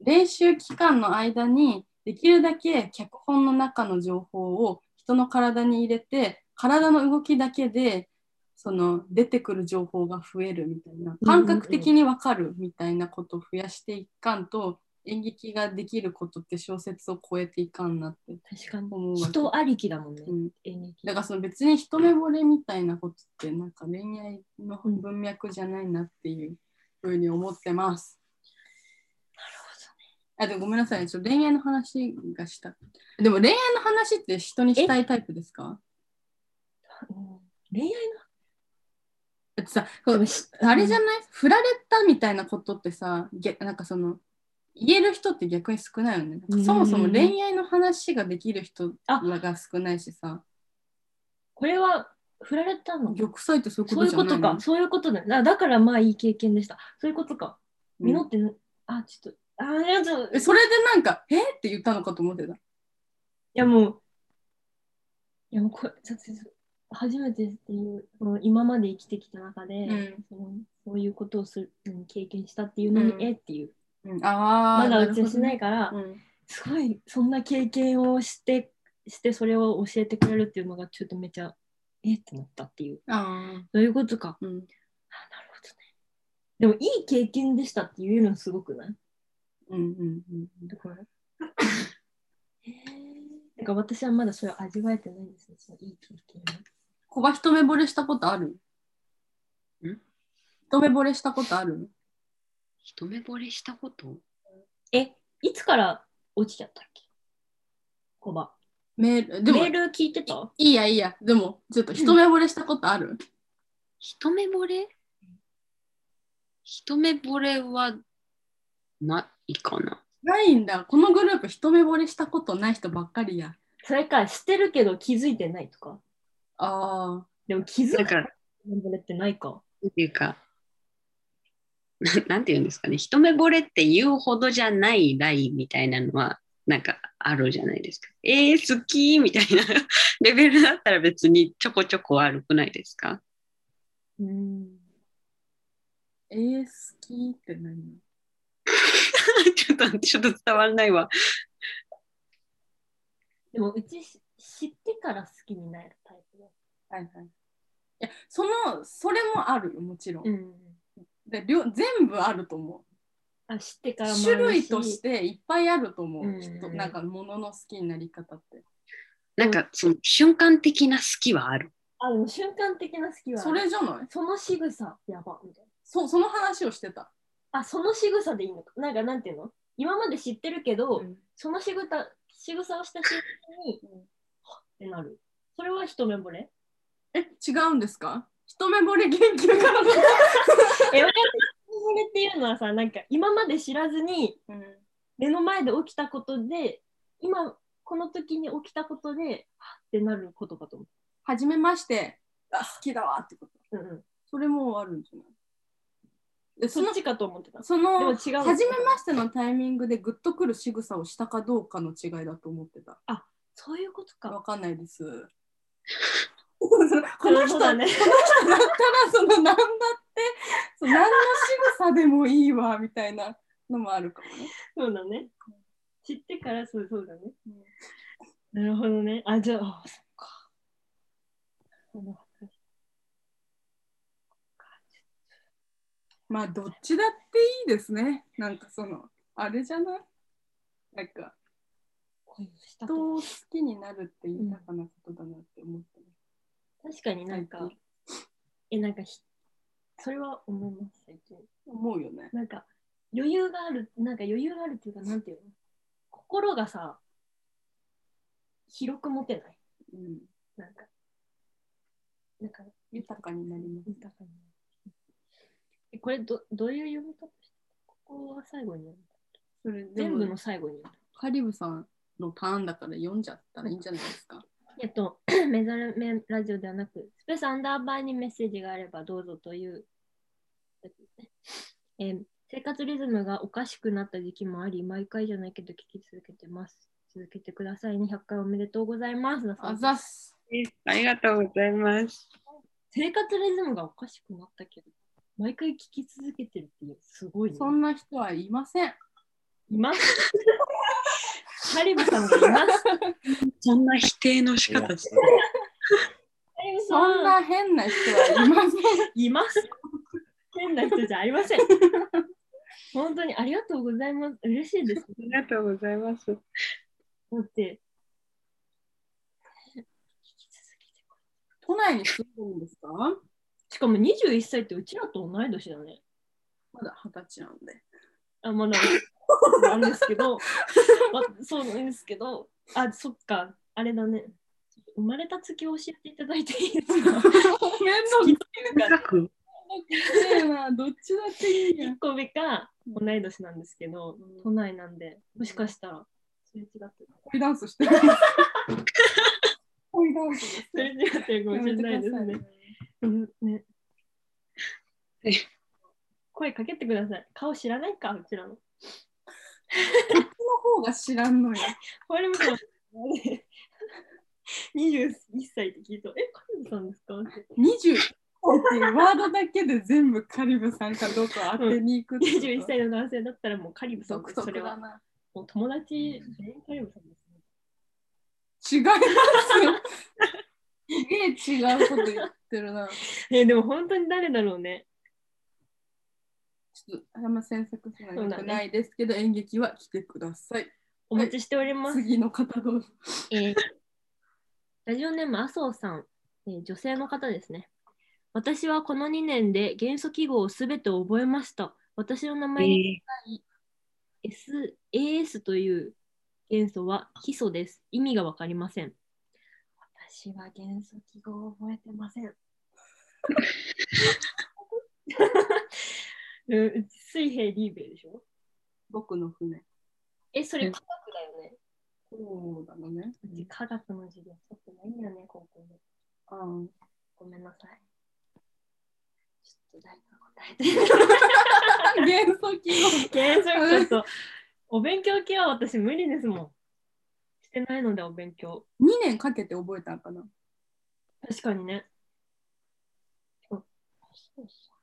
練習期間の間にできるだけ脚本の中の情報を人の体に入れて体の動きだけでその出てくる情報が増えるみたいな。感覚的に分かるみたいなことを増やしていかんと演劇ができることって小説を超えていかんなって確かに。人ありきだもんね、うん。演劇。だからその別に一目惚れみたいなことってなんか恋愛の文脈じゃないなっていうふうに思ってます。あでもごめんなさい、ちょっと恋愛の話がした。でも恋愛の話って人にしたいタイプですか？うん。恋愛だってさ、こうのしあれじゃない？振られたみたいなことってさ、げなんかその言える人って逆に少ないよね。うん。そもそも恋愛の話ができる人らが少ないしさ、これは振られたの？玉砕ってそういうことじゃないの？ことか。そういうことだ。だだからまあいい経験でした。そういうことか。実ってな、あ、ちょっと、あ、いや、ちょっと、いえそれでなんか、え？って言ったのかと思ってた。やもう、いやもうこれ、初めてっていう、その今まで生きてきた中で、うん。そのそういうことをする、うん経験したっていうのに、うん。え？っていう、うん、ああ。まだうちはしないから、うんすごい、そんな経験をして、してそれを教えてくれるっていうのがちょっとめちゃ、えってなったっていう。あどういうことか。ーうん。あなるほどね。でも、いい経験でしたっていうのすごくない？うんうんうん。だから。へえ。なんか私はまだそれを味わえてないんですね、そのいい経験を。子が一目惚れしたことある？ん？一目惚れしたことある？一目惚れしたこと？え、いつから落ちちゃったっけ？コバ。メール、でも、メール聞いてた？いいやいいや、でも、ちょっと一目惚れしたことある、一目惚れ？一目惚れはないかな。ないんだ。このグループ一目惚れしたことない人ばっかりや。それか、知ってるけど気づいてないとか。ああ。でも気づくなんか、これってないか。っていうか、な なんて言うんですかね、一目惚れって言うほどじゃないラインみたいなのは、なんかあるじゃないですか。えー、好きみたいな レベルだったら別にちょこちょこ悪くないですか？うん。えー、好きって何？ちょっと、ちょっと伝わらないわ。でもうちし知ってから好きになるタイプだ。はいはい。いや、その、それもあるよ、もちろん。ん。で両全部あると思あ、知ってからう。もあるし種類としていっぱいあると思う。うんきっと、なんか、ものの好きになり方って。なんか、その瞬間的な好きはある？あ、でも瞬間的な好きはあるそれじゃない？その仕草やばみたいな。そその話をしてた。あ、その仕草でいいのか。なんかなんていうの？今まで知ってるけど、うんその仕草仕草をした瞬間に、うんはっってなる。それは一目惚れ？え、違うんですか？一目惚れ研究家の。え、分か。一目惚れっていうのはさ、なんか今まで知らずにうん目の前で起きたことで、今この時に起きたことで、はっってなることかと思はじめまして。あ、好きだわってこと。う。うんうん。それもあるんじゃない？でそっちかと思ってた。その初めましてのタイミングでグッとくる仕草をしたかどうかの違いだと思ってた。そういうことか。わかんないです。この人、この人だ。ったらそのなんだってその何の仕草でもいいわみたいなのもあるかもね。そうだね。知ってからそうそうだね。なるほどね。あ、じゃあ、あそっか。まあどっちだっていいですね。なんかそのあれじゃない？なんか人を好きになるって豊かなことだなって思って確かになんか最、え、なんかひ、それは思います、最近。思うよね。なんか、余裕がある、なんか余裕があるっていうか、なんていうの？心がさ、広く持てない。うん、なんか、なんか、豊かになります。豊かになるえ、これど、どういう読み方してここは最後にそれ全部の最後に。カリブさんのターンだから読んじゃったらいいんじゃないですか？えっと、メザルメラジオではなく、スペースアンダーバーにメッセージがあればどうぞという、えー生活リズムがおかしくなった時期もあり、毎回じゃないけど聞き続けてます。続けてくださいね。100回おめでとうございます。あざっす。ありがとうございます。生活リズムがおかしくなったけど、毎回聞き続けてるっていう、すごいね。そんな人はいません。います。ハリブさんがいます。そんな否定の仕方してそんな変な人はいません。います。変な人じゃありません。本当にありがとうございます。嬉しいです。ありがとうございます。だって、都内に住んでるんですか？しかも21歳ってうちらと同い年だね。まだ二十歳なんで。あ、まだ、なんですけど、まそうなんですけど、あ、そっか、あれだね。生まれた月を教えていただいていいですか？めんどく深くせえな、どっちだっていいや1。個目か同い年なんですけど、うん都内なんで、もしかしたら、それ違ってる。恋ダンスしてる。恋ダンスです。それ違ってるかもしれないですね。うんね声かけてください。顔知らないか、うちらの。こっちの方が知らんのよ。ホワイトさん、21歳って聞い。た。え、カリブさんですかって。20ってい。うワードだけで全部カリブさんかどうか当てに行くってこと21歳の男性だったらもうカリブさんです。それは。特だな。もう友達全員カリブさんですね。違い。ますよ。すげえ違うこと言ってるな。えでも本当に誰だろうね。ちょっとあんま詮索するのそうだねよくないですけど、演劇は来てください。お待ちしております。次の方どうぞ。えーラジオネーム麻生さん、えー女性の方ですね。私はこの2年で元素記号をすべて覚えました。私の名前に S AS という元素はヒ素です。意味がわかりません。私は元素記号を覚えてません。うん水平リーベでしょ？僕の船。え、それ科学だよね。そうだのね。うち科学の授業ちょっとないんだよね、高校で。ああごめんなさい。ちょっと誰か答えて。元素記号。原則こそ。お勉強系は私無理ですもん。してないのでお勉強。2年かけて覚えたんかな。確かにね。そうそうそう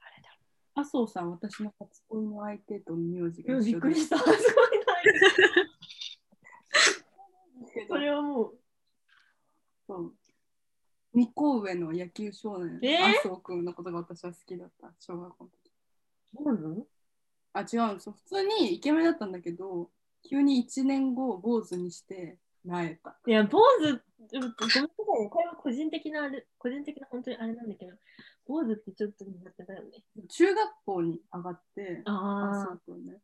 誰だ麻生さん、私の初恋の相手と名字が一緒でっくりした。すごいな。それはもう。そう2個上の野球少年、えー？麻生君のことが私は好きだった、小学校の時。坊主あ、違う普通にイケメンだったんだけど、急に1年後、坊主にして、なえた。いや、坊主、ごめんなさいね。これは個人的なあれ、個人的な本当にあれなんだけど、坊主ってちょっと苦手だよね。中学校に上がって、あ麻生君ね。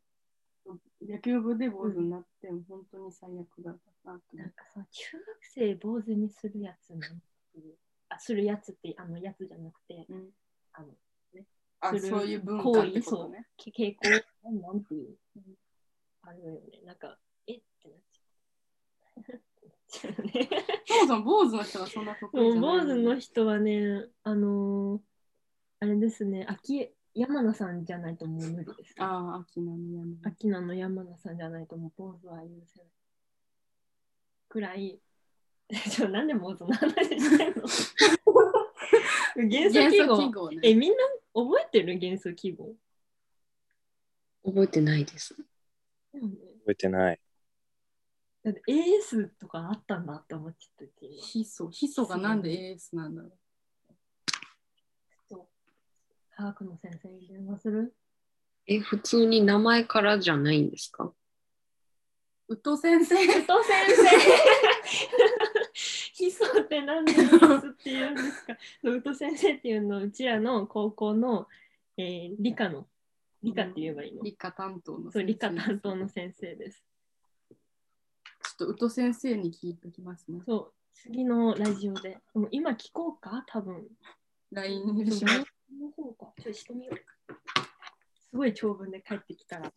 野球部で坊主になって、本当に最悪だったなな。んかさ、中学生坊主にするやつあ、するやつって、あのやつじゃなくて、うんあの、あ、するそういう文化ってことね。け傾向、なんていう、あるよね。なんか、え？ってなっちゃう。そもそも坊主の人がそんな得意じゃない坊主の人はね、あのーあれですね、秋山名さんじゃないともう無理です、ああ、秋なの山ね。秋名の山名さんじゃないともう坊主は許せない。くらい、ちょなんで坊主の話してんの？元素記号。号ね。え、みんな覚えてる？元素記号、覚えてないです。覚えてない。だって AS とかあったんだって思っちゃった今ヒ素。ヒ素がなんでエースなんだろう。科学の先生に電話する？え、普通に名前からじゃないんですか？宇藤先生。宇藤先生。ヒ素って何でヒ素って言うんですか？宇藤先生っていうのはうちらの高校の、えー理科の理科って言えばいいの、理科担当のそう理科先生担当の先生ですっと宇藤先生に聞いておきますね。そう次のラジオで。でも今聞こうか？多分。LINE でしそうま LINE の方か。ちょっとしてみよう。すごい長文で帰ってきたら。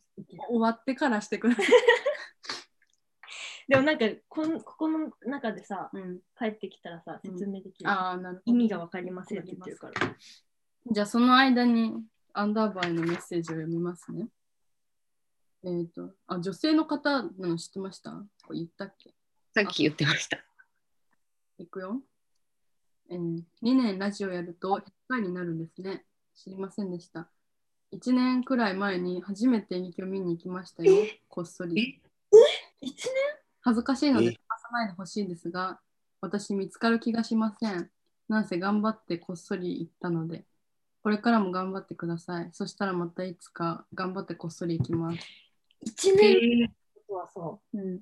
終わってからしてください。でもなんかこんここの中でさうん、帰ってきたらさうん。説明できる、ああ、なるほど。意味が分かりませんって言ってるから。じゃあその間にアンダーバーへのメッセージを読みますね。えっ、とあ、女性の方なの知ってました？これ言ったっけ？さっき言ってました。いくよ、えー。2年ラジオやると100回になるんですね。知りませんでした。1年くらい前に初めて演劇を見に行きましたよ。こっそり。一恥ずかしいのでえ？話さないでほしいんですが、私見つかる気がしません。なんせ頑張ってこっそり行ったので、これからも頑張ってください。そしたらまたいつか頑張ってこっそり行きます。一え年ー。はさう。ん、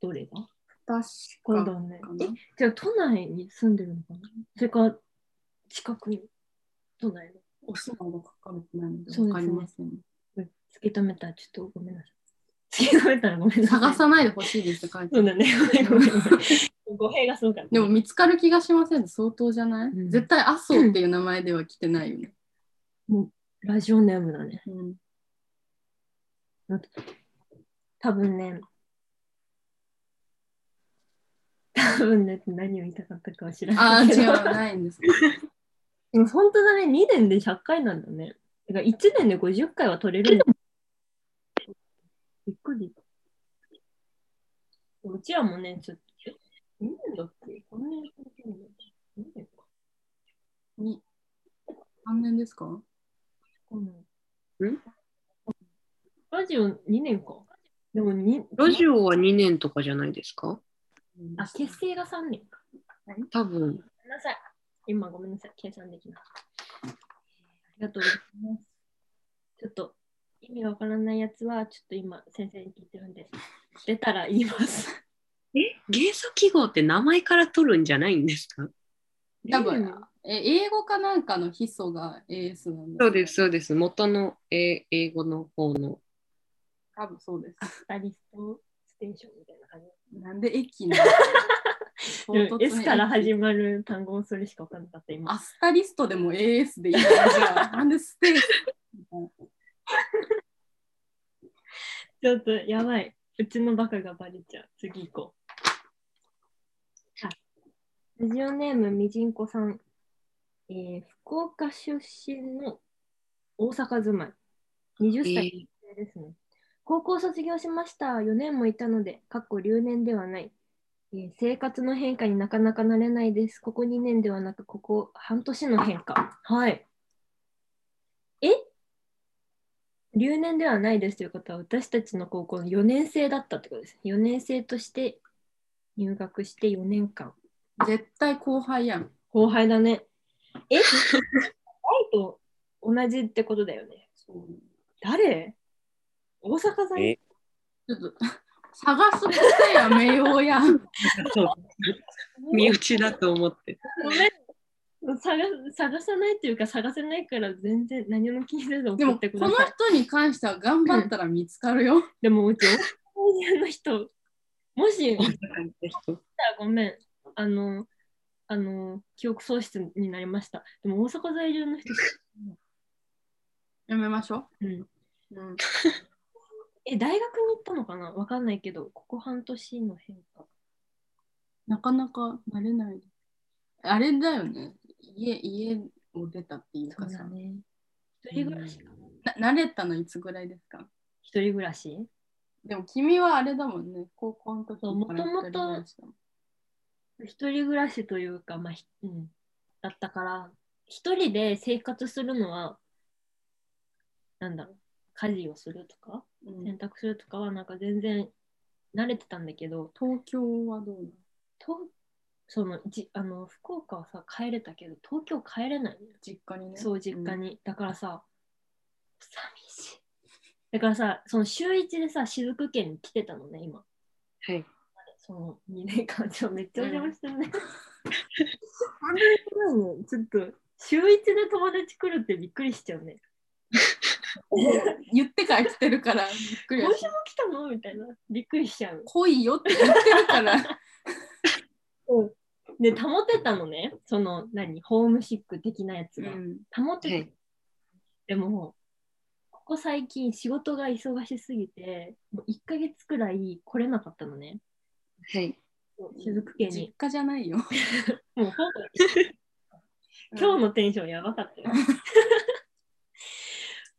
どれが？確か。これだね。じゃあ都内に住んでるのかな？それか近くに都内の？お住まいが書かれてないのでそうですね。わかりません、突き止めたらちょっとごめんなさい。突き止めたらごめんなさい。探さないでほしいですって書いてある。そうだね。語弊がすごかった。でも見つかる気がしません。相当じゃない、うん。絶対麻生っていう名前では来てないよね。ラジオネームだね。うん、多分ね多分ね何を言いたかったかは知らああ、違ないけどう、ないんです。でも本当だね、2年で100回なんだね。だから1年で50回は取れるんだ。びっくり。うちらもね、ちょっと、2年だっけ？こんなにやってるんだ2年か。に何年ですか？うんん？ラジオ2年か。でもにラジオは2年とかじゃないですか？あ、結成が3年か。多分。ごめんなさい。今ごめんなさい。計算できない。ありがとうございます。ちょっと意味がわからないやつは、ちょっと今先生に聞いてるんで、出たら言います。え？元素記号って名前から取るんじゃないんですか？多分え英語かなんかの基礎が AS なんそうです、そうです。元の英英語の方の。多分そうですア。スタリストステーションみたいな感じ。なんで駅の 唐うん突に S から始まる単語をそれしか分かんなかった今。アスタリストでも AS でいいじゃん。なんでステージちょっとやばい。うちのバカがバレちゃう。次行こう。あラジオネームみじんこさん。えー福岡出身の大阪住まい。20歳えーですね。高校卒業しました。4年もいたので、かっこ留年ではない。えー生活の変化になかなかなれないです。ここ2年ではなく、ここ半年の変化。はい。え？留年ではないですということは、私たちの高校の4年生だったってことです。4年生として入学して4年間。絶対後輩やん。後輩だね。え？愛と同じってことだよね。誰？大阪さんえ、ちょっと探すことやめようや。そう身内だと思って。ごめん探探さないというか探せないから全然何も気にせず送ってください。人に関しては頑張ったら見つかるよ。でもうち大阪の人もしごめんあのあの記憶喪失になりました。でも大阪在住の人、やめましょうん、う。うん、え大学に行ったのかな？わかんないけどここ半年の変化。なかなか慣れない。あれだよね。家家を出たっていうかさ。だね。一人暮らしかなな慣れたのいつぐらいですか？一人暮らし？でも君はあれだもんね。高校の時そうから元々一人暮らしだもん一人暮らしというか、まあひうん、だったから、一人で生活するのは、なんだろう、家事をするとか、うん洗濯するとかは、なんか全然慣れてたんだけど、東京はどうなの？とそのじあの福岡はさ、帰れたけど、東京帰れない。実家にね。そう、実家に。だからさ、寂しい。だからさ、その週一でさ、雫家に来てたのね、今。はい。その2年間、ちょめっちゃお邪魔してるね。あん なにすごいね。ちょっと、週一で友達来るってびっくりしちゃうね。言ってから来てるからびっくり今週も来たの？みたいな。びっくりしちゃう。来いよって言ってるから。で、保てたのね。その、何、ホームシック的なやつが。うん保てた。はいでも、ここ最近仕事が忙しすぎて、もう1ヶ月くらい来れなかったのね。はい。雫家実に。家じゃないよ。もうほぼ今日のテンションやばかったよ。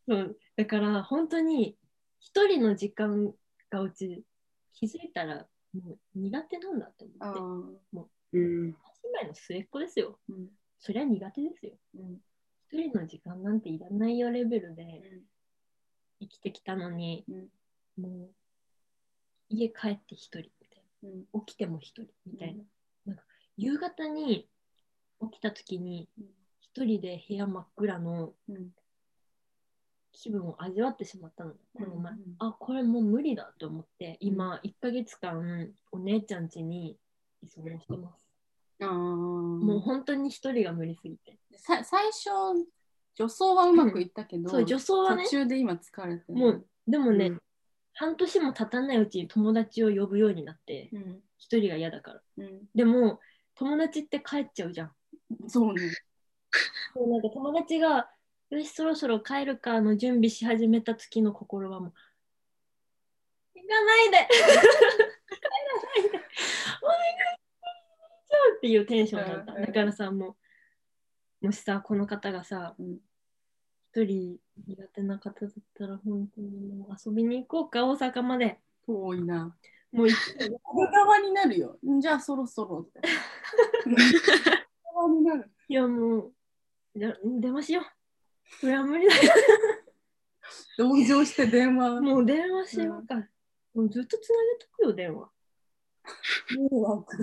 そうだから本当に一人の時間がうち気づいたらもう苦手なんだってあ思って。ーうん。姉妹の末っ子ですよ。うんそりゃ苦手ですよ。うん一人の時間なんていらないよレベルで生きてきたのに、うんもう家帰って一人みたいうんな。起きても一人みたいな。なんか夕方に起きた時にうん一人で部屋真っ暗のうん気分を味わってしまったの、この前。うんうんあ、これもう無理だと思って、今、1ヶ月間、お姉ちゃん家に居候してます。あーもう本当に一人が無理すぎて。さ最初女装はうまくいったけど、そう、女装はね途、中で今疲れてるもう、でもね、うん半年も経たないうちに友達を呼ぶようになって、うん一人が嫌だから。うんでも、友達って帰っちゃうじゃん。そうね そうなんか友達が、よし、そろそろ帰るかの準備し始めた時の心はもう、行かないで帰らないでお願いちゃうっていうテンションだった。だからさ、ももしさ、この方がさ、うん一人苦手な方だったら、本当にもう遊びに行こうか、大阪まで。遠いな。もう行小側になるよ。んじゃあそろそろって。小側になる。いや、もう、じゃ電話しよう。それは無理だよ。同情して電話。もう電話しようか。もうずっとつなげとくよ、電話。迷惑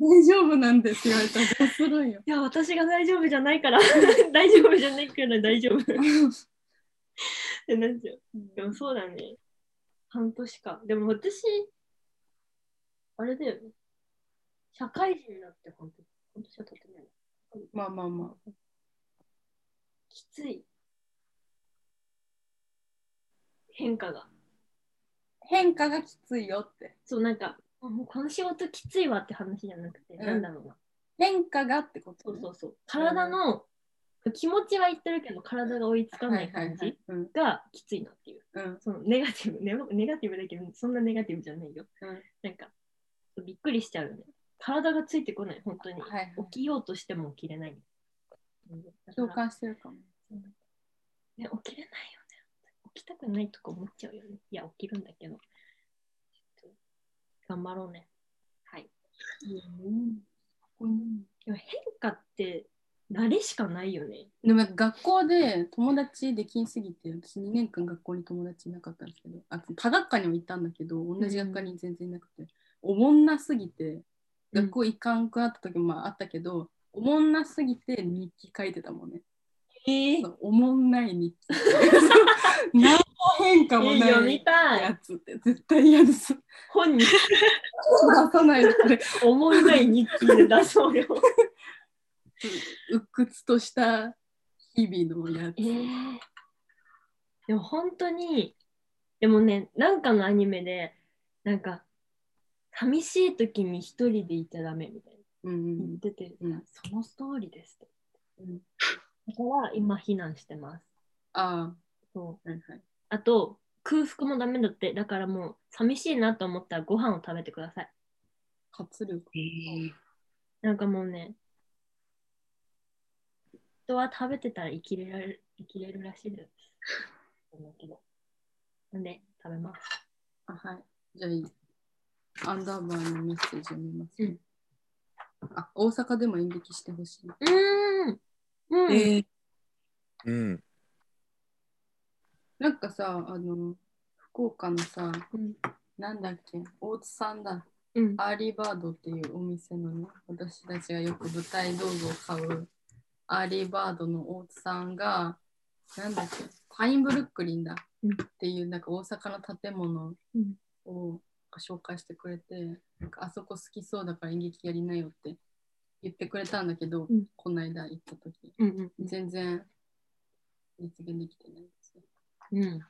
大丈夫なんですよ。どうするんよ。いや、私が大丈夫じゃないから、大丈夫じゃないから大丈夫。ってなっちゃう。でもそうだね。半年か。でも私、あれだよね。社会人になって本当半年は経ってない。まあまあまあ。きつい。変化が。変化がきついよって。そう、なんか、あもうこの仕事きついわって話じゃなくて、うんなんだろうな。変化がってこと、そうそうそう。体の、気持ちは言ってるけど、体が追いつかない感じうんがきついなっていう。うんそのネガティブネガ、ネガティブだけど、そんなネガティブじゃないよ。うんなんか、びっくりしちゃうよね。体がついてこない、本当に。はいはい起きようとしても起きれない。うんだから共感してるかも。ね、起きれないよね。起きたくないとか思っちゃうよね。いや、起きるんだけど。頑張ろうね。はい。うんでも変化って慣れしかないよね。でも学校で友達できんすぎて私2年間学校に友達いなかったんですけどあ多学科にも行ったんだけど同じ学科に全然いなくて、おもんなすぎて学校行かんくなった時もあったけど、おもんなすぎて日記書いてたもんね。えそうおもんない日記。何の変化もない。やつって絶対嫌です。出本にさないでこれ。思いない日記で出そうよ。鬱屈とした日々のやつ。えー、でも本当に、でもね、なんかのアニメで、なんか、寂しい時に一人でいちゃダメみたいなうん言ってて、うんそのストーリーです。うんだから今避難してます。あそうあ、はいはい。あと、空腹もダメだって、だからもう寂しいなと思ったらご飯を食べてください。活力。なんかもうね、人は食べてたら生きれられる生きれるらしいです。なんで食べます。あ、はい。じゃあいい。アンダーバーのメッセージ読みます。うんあ、大阪でも演劇してほしい。うーん。うん。えうん。なんかさ、あの、福岡のさ、うんなんだっけ、大津さんだ。うん。アーリーバードっていうお店のね、私たちがよく舞台道具を買うアーリーバードの大津さんが、なんだっけ、パインブルックリンだうんっていうなんか大阪の建物うんを紹介してくれて、なんかあそこ好きそうだから演劇やりなよって言ってくれたんだけど、うんこの間行った時、うんうん全然実現できてないですね。うん。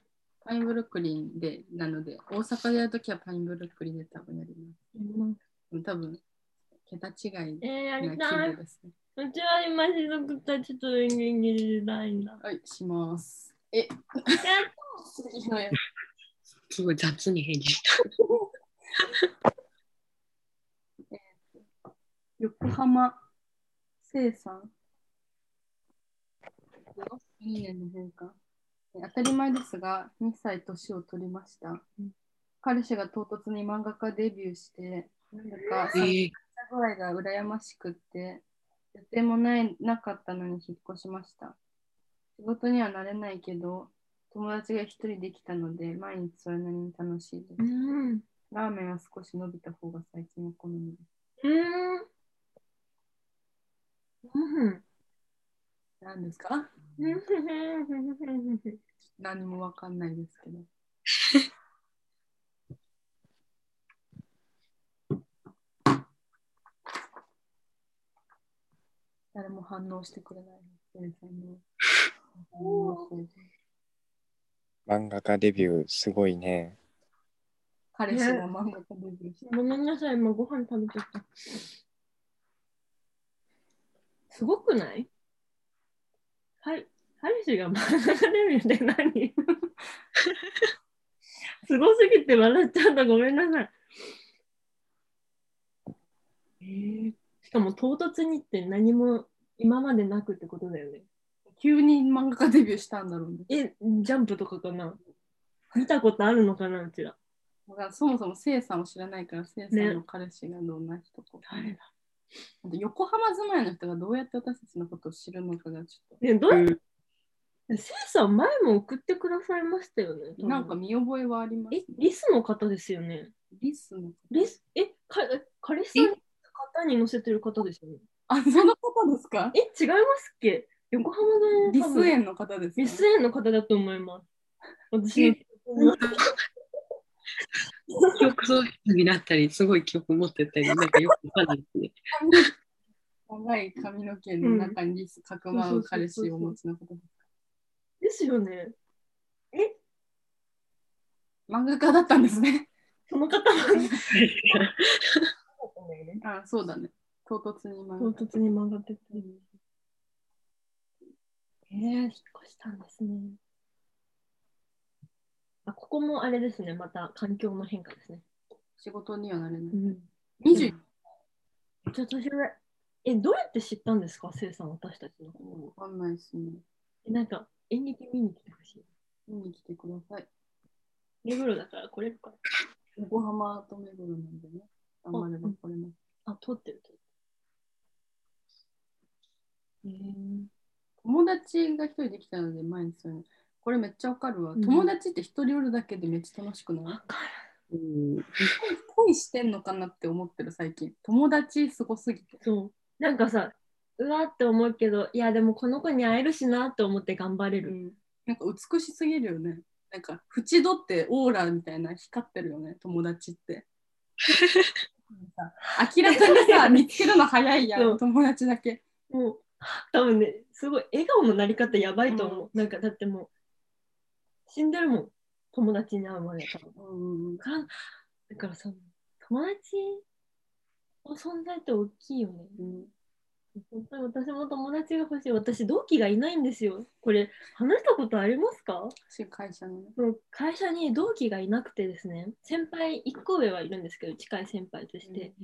パインブルックリンで、なので、大阪でやるときはパインブルックリンで多分やります。うん、多分桁違いえー、やりな規たい模。ですね。うちは今しぞくたちと演劇いんだ。はい、します。え、すごい雑に返事した。横浜生さん。2年の変化。当たり前ですが、2歳年を取りました。うん彼氏が唐突に漫画家デビューして、なんだかえー、具合が羨ましくって、予定もないなかったのに引っ越しました。仕事にはなれないけど、友達が一人できたので、毎日それなりに楽しいです。うん。ラーメンは少し伸びた方が最近は好みです。うん。うん。何ですか？うん。何もわかんないですけど。誰も反応してくれない。漫画家デビュー、すごいね。彼氏が漫画家デビューして。ごめんなさい、今ご飯食べちゃった。すごくない？はい。彼氏が漫画ビューって何？すごすぎて笑っちゃった。ごめんなさい。えー、しかも唐突にって何も今までなくってことだよね。急に漫画家デビューしたんだろうね。え、ジャンプとかかな？見たことあるのかな？うちら。だからそもそもせいさんを知らないから、せいさんの彼氏がどんな人か。誰だ？横浜住まいの人がどうやって私たちのことを知るのかがちょっね、どう？やってうん。せいさん、前も送ってくださいましたよね。と、なんか見覚えはあります、え、リスの方ですよね。リスの方。リス、え、か彼氏の方に載せてる方ですよね。あ、その方ですか？え、違いますっけ？横浜のリス園の方ですかリス園の方だと思います。私の記憶喪失になったり、すごい記憶持ってたり、なんかよくわかんないですね。長い髪の毛の中にかくまう彼氏をお持ちの方ですですよね。え、漫画家だったんですね。その方は ね。あ、そうだね。唐突に漫画唐突に漫画出てる。えー、引っ越したんですね。あ、ここもあれですね。また環境の変化ですね。仕事にはなれない。ん。20ちょっとそれ、え、どうやって知ったんですか、せいさん、私たちのことわかんないですね。えなんか、演劇見に来てほしい。見に来てください。目黒だから来れるか横浜と目黒なんでね。頑張れば来れます。な。あ、通ってる、通ってる。えー、友達が一人できたので前にそういうの。これめっちゃわかるわ。うん友達って一人おるだけでめっちゃ楽しくない、わかうん恋してんのかなって思ってる最近。友達すごすぎて。る。そう。なんかさ、うわって思うけど、いや、でもこの子に会えるしなって思って頑張れる。うん、なんか美しすぎるよね。なんか縁取ってオーラみたいな光ってるよね、友達って。明らかにさ、見つけるの早いや、ん友達だけ。もう、多分ね、すごい笑顔のなり方やばいと思う。なんか、だってもう、死んでるもん。友達に会うまで。うん、からだからさ、友達の存在って大きいよね。うん本当に私も友達が欲しい。私、同期がいないんですよ。これ、話したことありますか？私会社のね。その会社に同期がいなくてですね、先輩、1個上はいるんですけど、近い先輩として。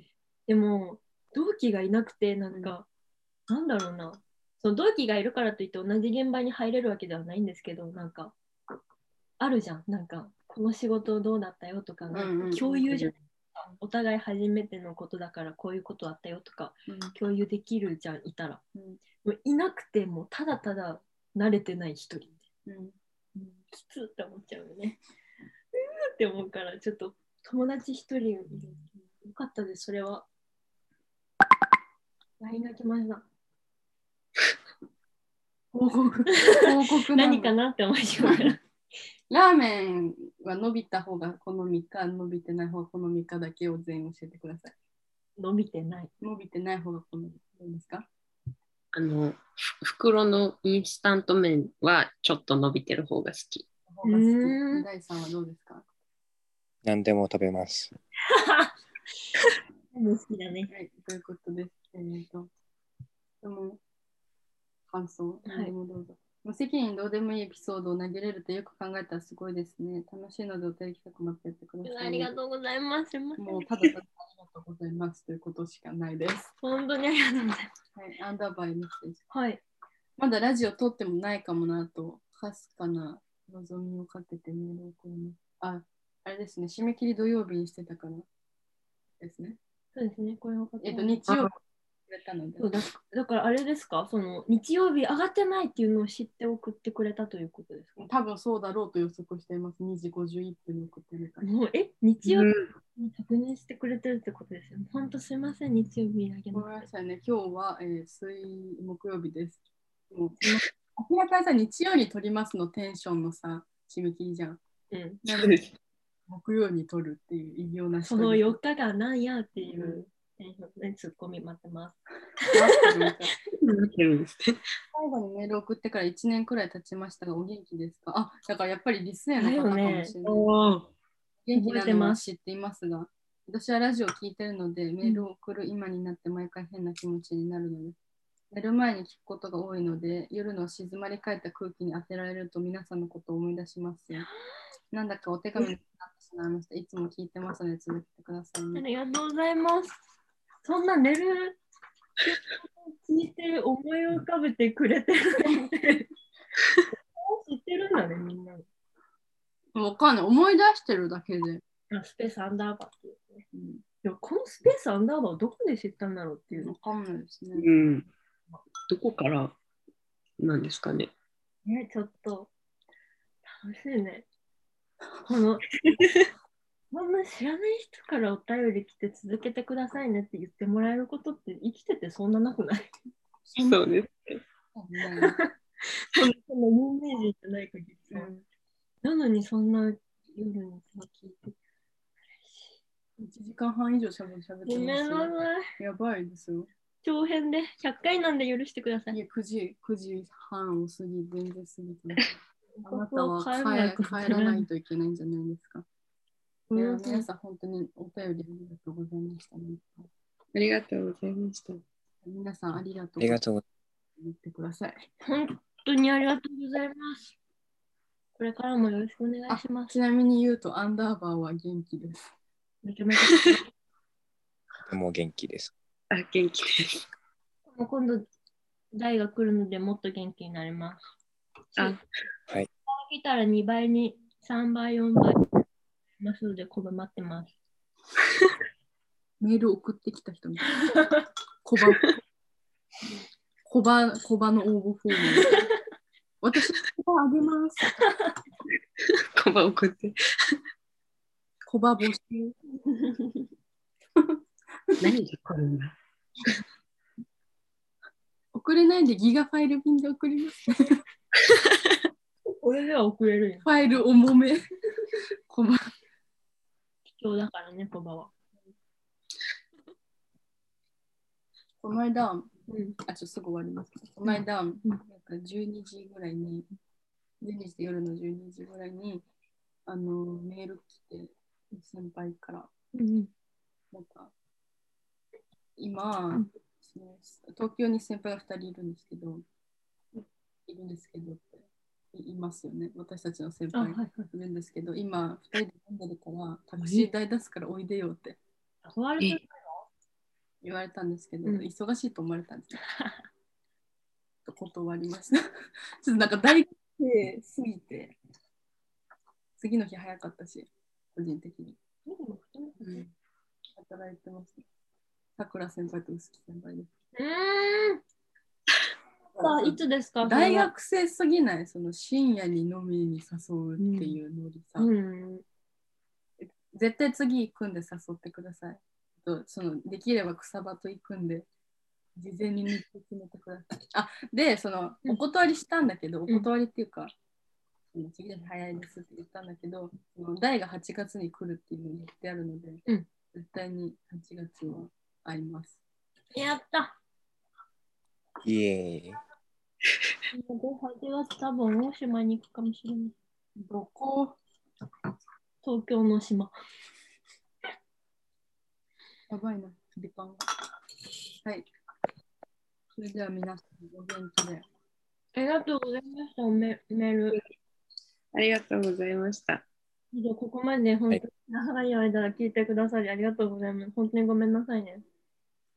でも、同期がいなくて、なんか、なんだろうな、その同期がいるからといって同じ現場に入れるわけではないんですけど、なんか、あるじゃん。なんか、この仕事どうだったよとか、うんうんうん共有じゃん。お互い初めてのことだからこういうことあったよとかうん。共有できるじゃんいたら。うん。もういなくてもうただただ慣れてない一人。うん。きつって思っちゃうよね。うーって思うからちょっと友達一人よかったですそれは。LINE が来ました。報告。何かなって思いながらラーメンは伸びた方が好みか、伸びてない方が好みかだけを全員教えてください。伸びてない伸びてない方が好みですか？あの、ふ袋のインスタント麺はちょっと伸びてる方が好き。方が好き。うーん第さんはどうですか？何でも食べます。好きだねはい、ということです。えー、と、でも、感想、はい何でもどうぞ。無責任どうでもいいエピソードを投げれるとよく考えたらすごいですね。楽しいのでお便り企画待ってやってください、ありがとうございますもうただただありがとうございますということしかないです。本当にありがとうございますはい、アンダーバーメッセージ。はいまだラジオ撮ってもないかもなと、かすかな望みをかけてメールを送ります。あ、あれですね、締め切り土曜日にしてたからですね。そうですねこれ分かってえっと、日曜日くれたのでそう。だだからあれですか？その日曜日上がってないっていうのを知って送ってくれたということですか？多分そうだろうと予測しています。2時51分に送ってるから。もうえ？日曜日に確認してくれてるってことですよ。本当すいません日曜日だけのごめんなさいね、今日は、えー水木曜日です。もう明らかにさ、日曜に撮りますのテンションのさ、締め切りじゃん。うん、なので木曜に撮るっていう異様なそのよ4日がなんやっていう、ね、ツッコミ待ってます。最後にメール送ってから1年くらい経ちましたが、お元気ですか？あ、だからやっぱりリス園の方かもしれない。元気なのは知っていますが、私はラジオを聞いてるので、メールを送る今になって毎回変な気持ちになるので、寝る前に聞くことが多いので、夜の静まり返った空気に当てられると皆さんのことを思い出しますよ。なんだかお手紙になってしまいました。いつも聞いてますので続けてくださいあね。りがとうございます。そんな寝る聞いて思い浮かべてくれてるので、知ってるんだね、みんな。わかんない。思い出してるだけで。あスペースアンダーバーっていうね。うん、いや、このスペースアンダーバーをどこで知ったんだろうっていうわかんないですね。うん。どこからなんですかね。ね、ちょっと楽しいね。この、こんな知らない人からお便り来て続けてくださいねって言ってもらえることって生きててそんななくない？そうです。ねそんなそんな有名人じゃない限りさ。なのにそんな夜にさ聞いて。1時間半以上しゃべってごめんな。さい。やばいですよ。長編で100回なんで許してください。いや、9時、9時半を過ぎ、全然過ぎてます。あなたは帰らないといけないんじゃないですか。うんいや皆さん、本当にお便りありがとうございました、ね。ありがとうございました。皆さん、ありがとうありがとうござい言ってください。本当にありがとうございます。これからもよろしくお願いします。ちなみに言うと、アンダーバーは元気です。めちゃめちゃ。ます。もう元気です。あ、元気です。もう今度、代が来るのでもっと元気になります。あ、はい。来たら2倍に3倍、4倍ますので、こぶ待ってます。メール送ってきた人みたいな。小バ、小バ、小バの応募フォーム。私、小バあげます。コバ送って。小バ募集。何が来るんだ？送れないでギガファイル便で送ります。これでは送れるよ。ファイル重め。小バ。貴重だからね、こばは。この間、うん。あ、ちょっとすぐ終わります。この間、んなんか12時ぐらいに、12時で夜の12時ぐらいに、あの、メール来て、先輩から、うん。なんか、今、んその東京に先輩が2人いるんですけど、いるんですけどっていいますよね。私たちの先輩はい。いるんですけど、今、2人で飲んでるから、タクシー代出すからおいでよって誘われてる言われたんですけど、うん忙しいと思われたんですよ。と断りました。ちょっとなんか大学生すぎて、次の日早かったし、個人的に。うん働いてます。さくら先輩と臼木先輩です。うーん。さあ、いつですか？大学生すぎない？その深夜に飲みに誘うっていうのにさ、うん。絶対次行くんで誘ってください。とそのできれば草場と行くんで、事前に日程決めてください。あで、そのうんお断りしたんだけど、んお断りっていうか、その次の日早いですって言ったんだけど、その大が8月に来るっていうのを言ってあるので、うん絶対に8月は会います。やった。イエーイ。で、8月多分大島に行くかもしれない。どこ？東京の島。やばいな、時間が。はい。それでは皆さん、お元気で。ありがとうございました、メメール。ありがとうございました。じゃあここまで本当に長い間聞いてくださりありがとうございます。本当にごめんなさいね。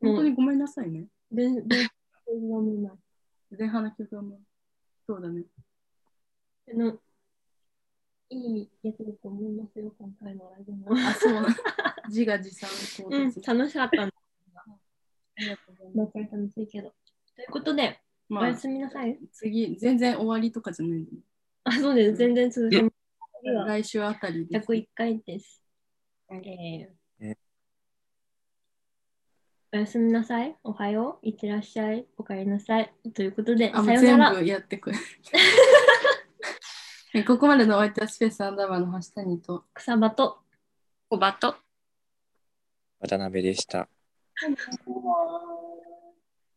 本当にごめんなさいね。で、で、ごめんな前半の曲はもう、そうだね。あの、いいやつだと思いますよ、今回のライブも。あ、そうな。自画自賛そううん。楽しかったんで ありがとうございます。す。楽しいけど。ということで、おまあや、すみなさい。次、全然終わりとかじゃないあ、そうです。全然続けます。来週あたりです。101回です。はいえーえおやすみなさい。おはよう。いってらっしゃい。おかえりなさい。ということで、あ、もさう全ようなら。部やってくれ。は いここまでのお相手はスペースアンダーバーの橋谷と、草場と。コバと。渡辺でした。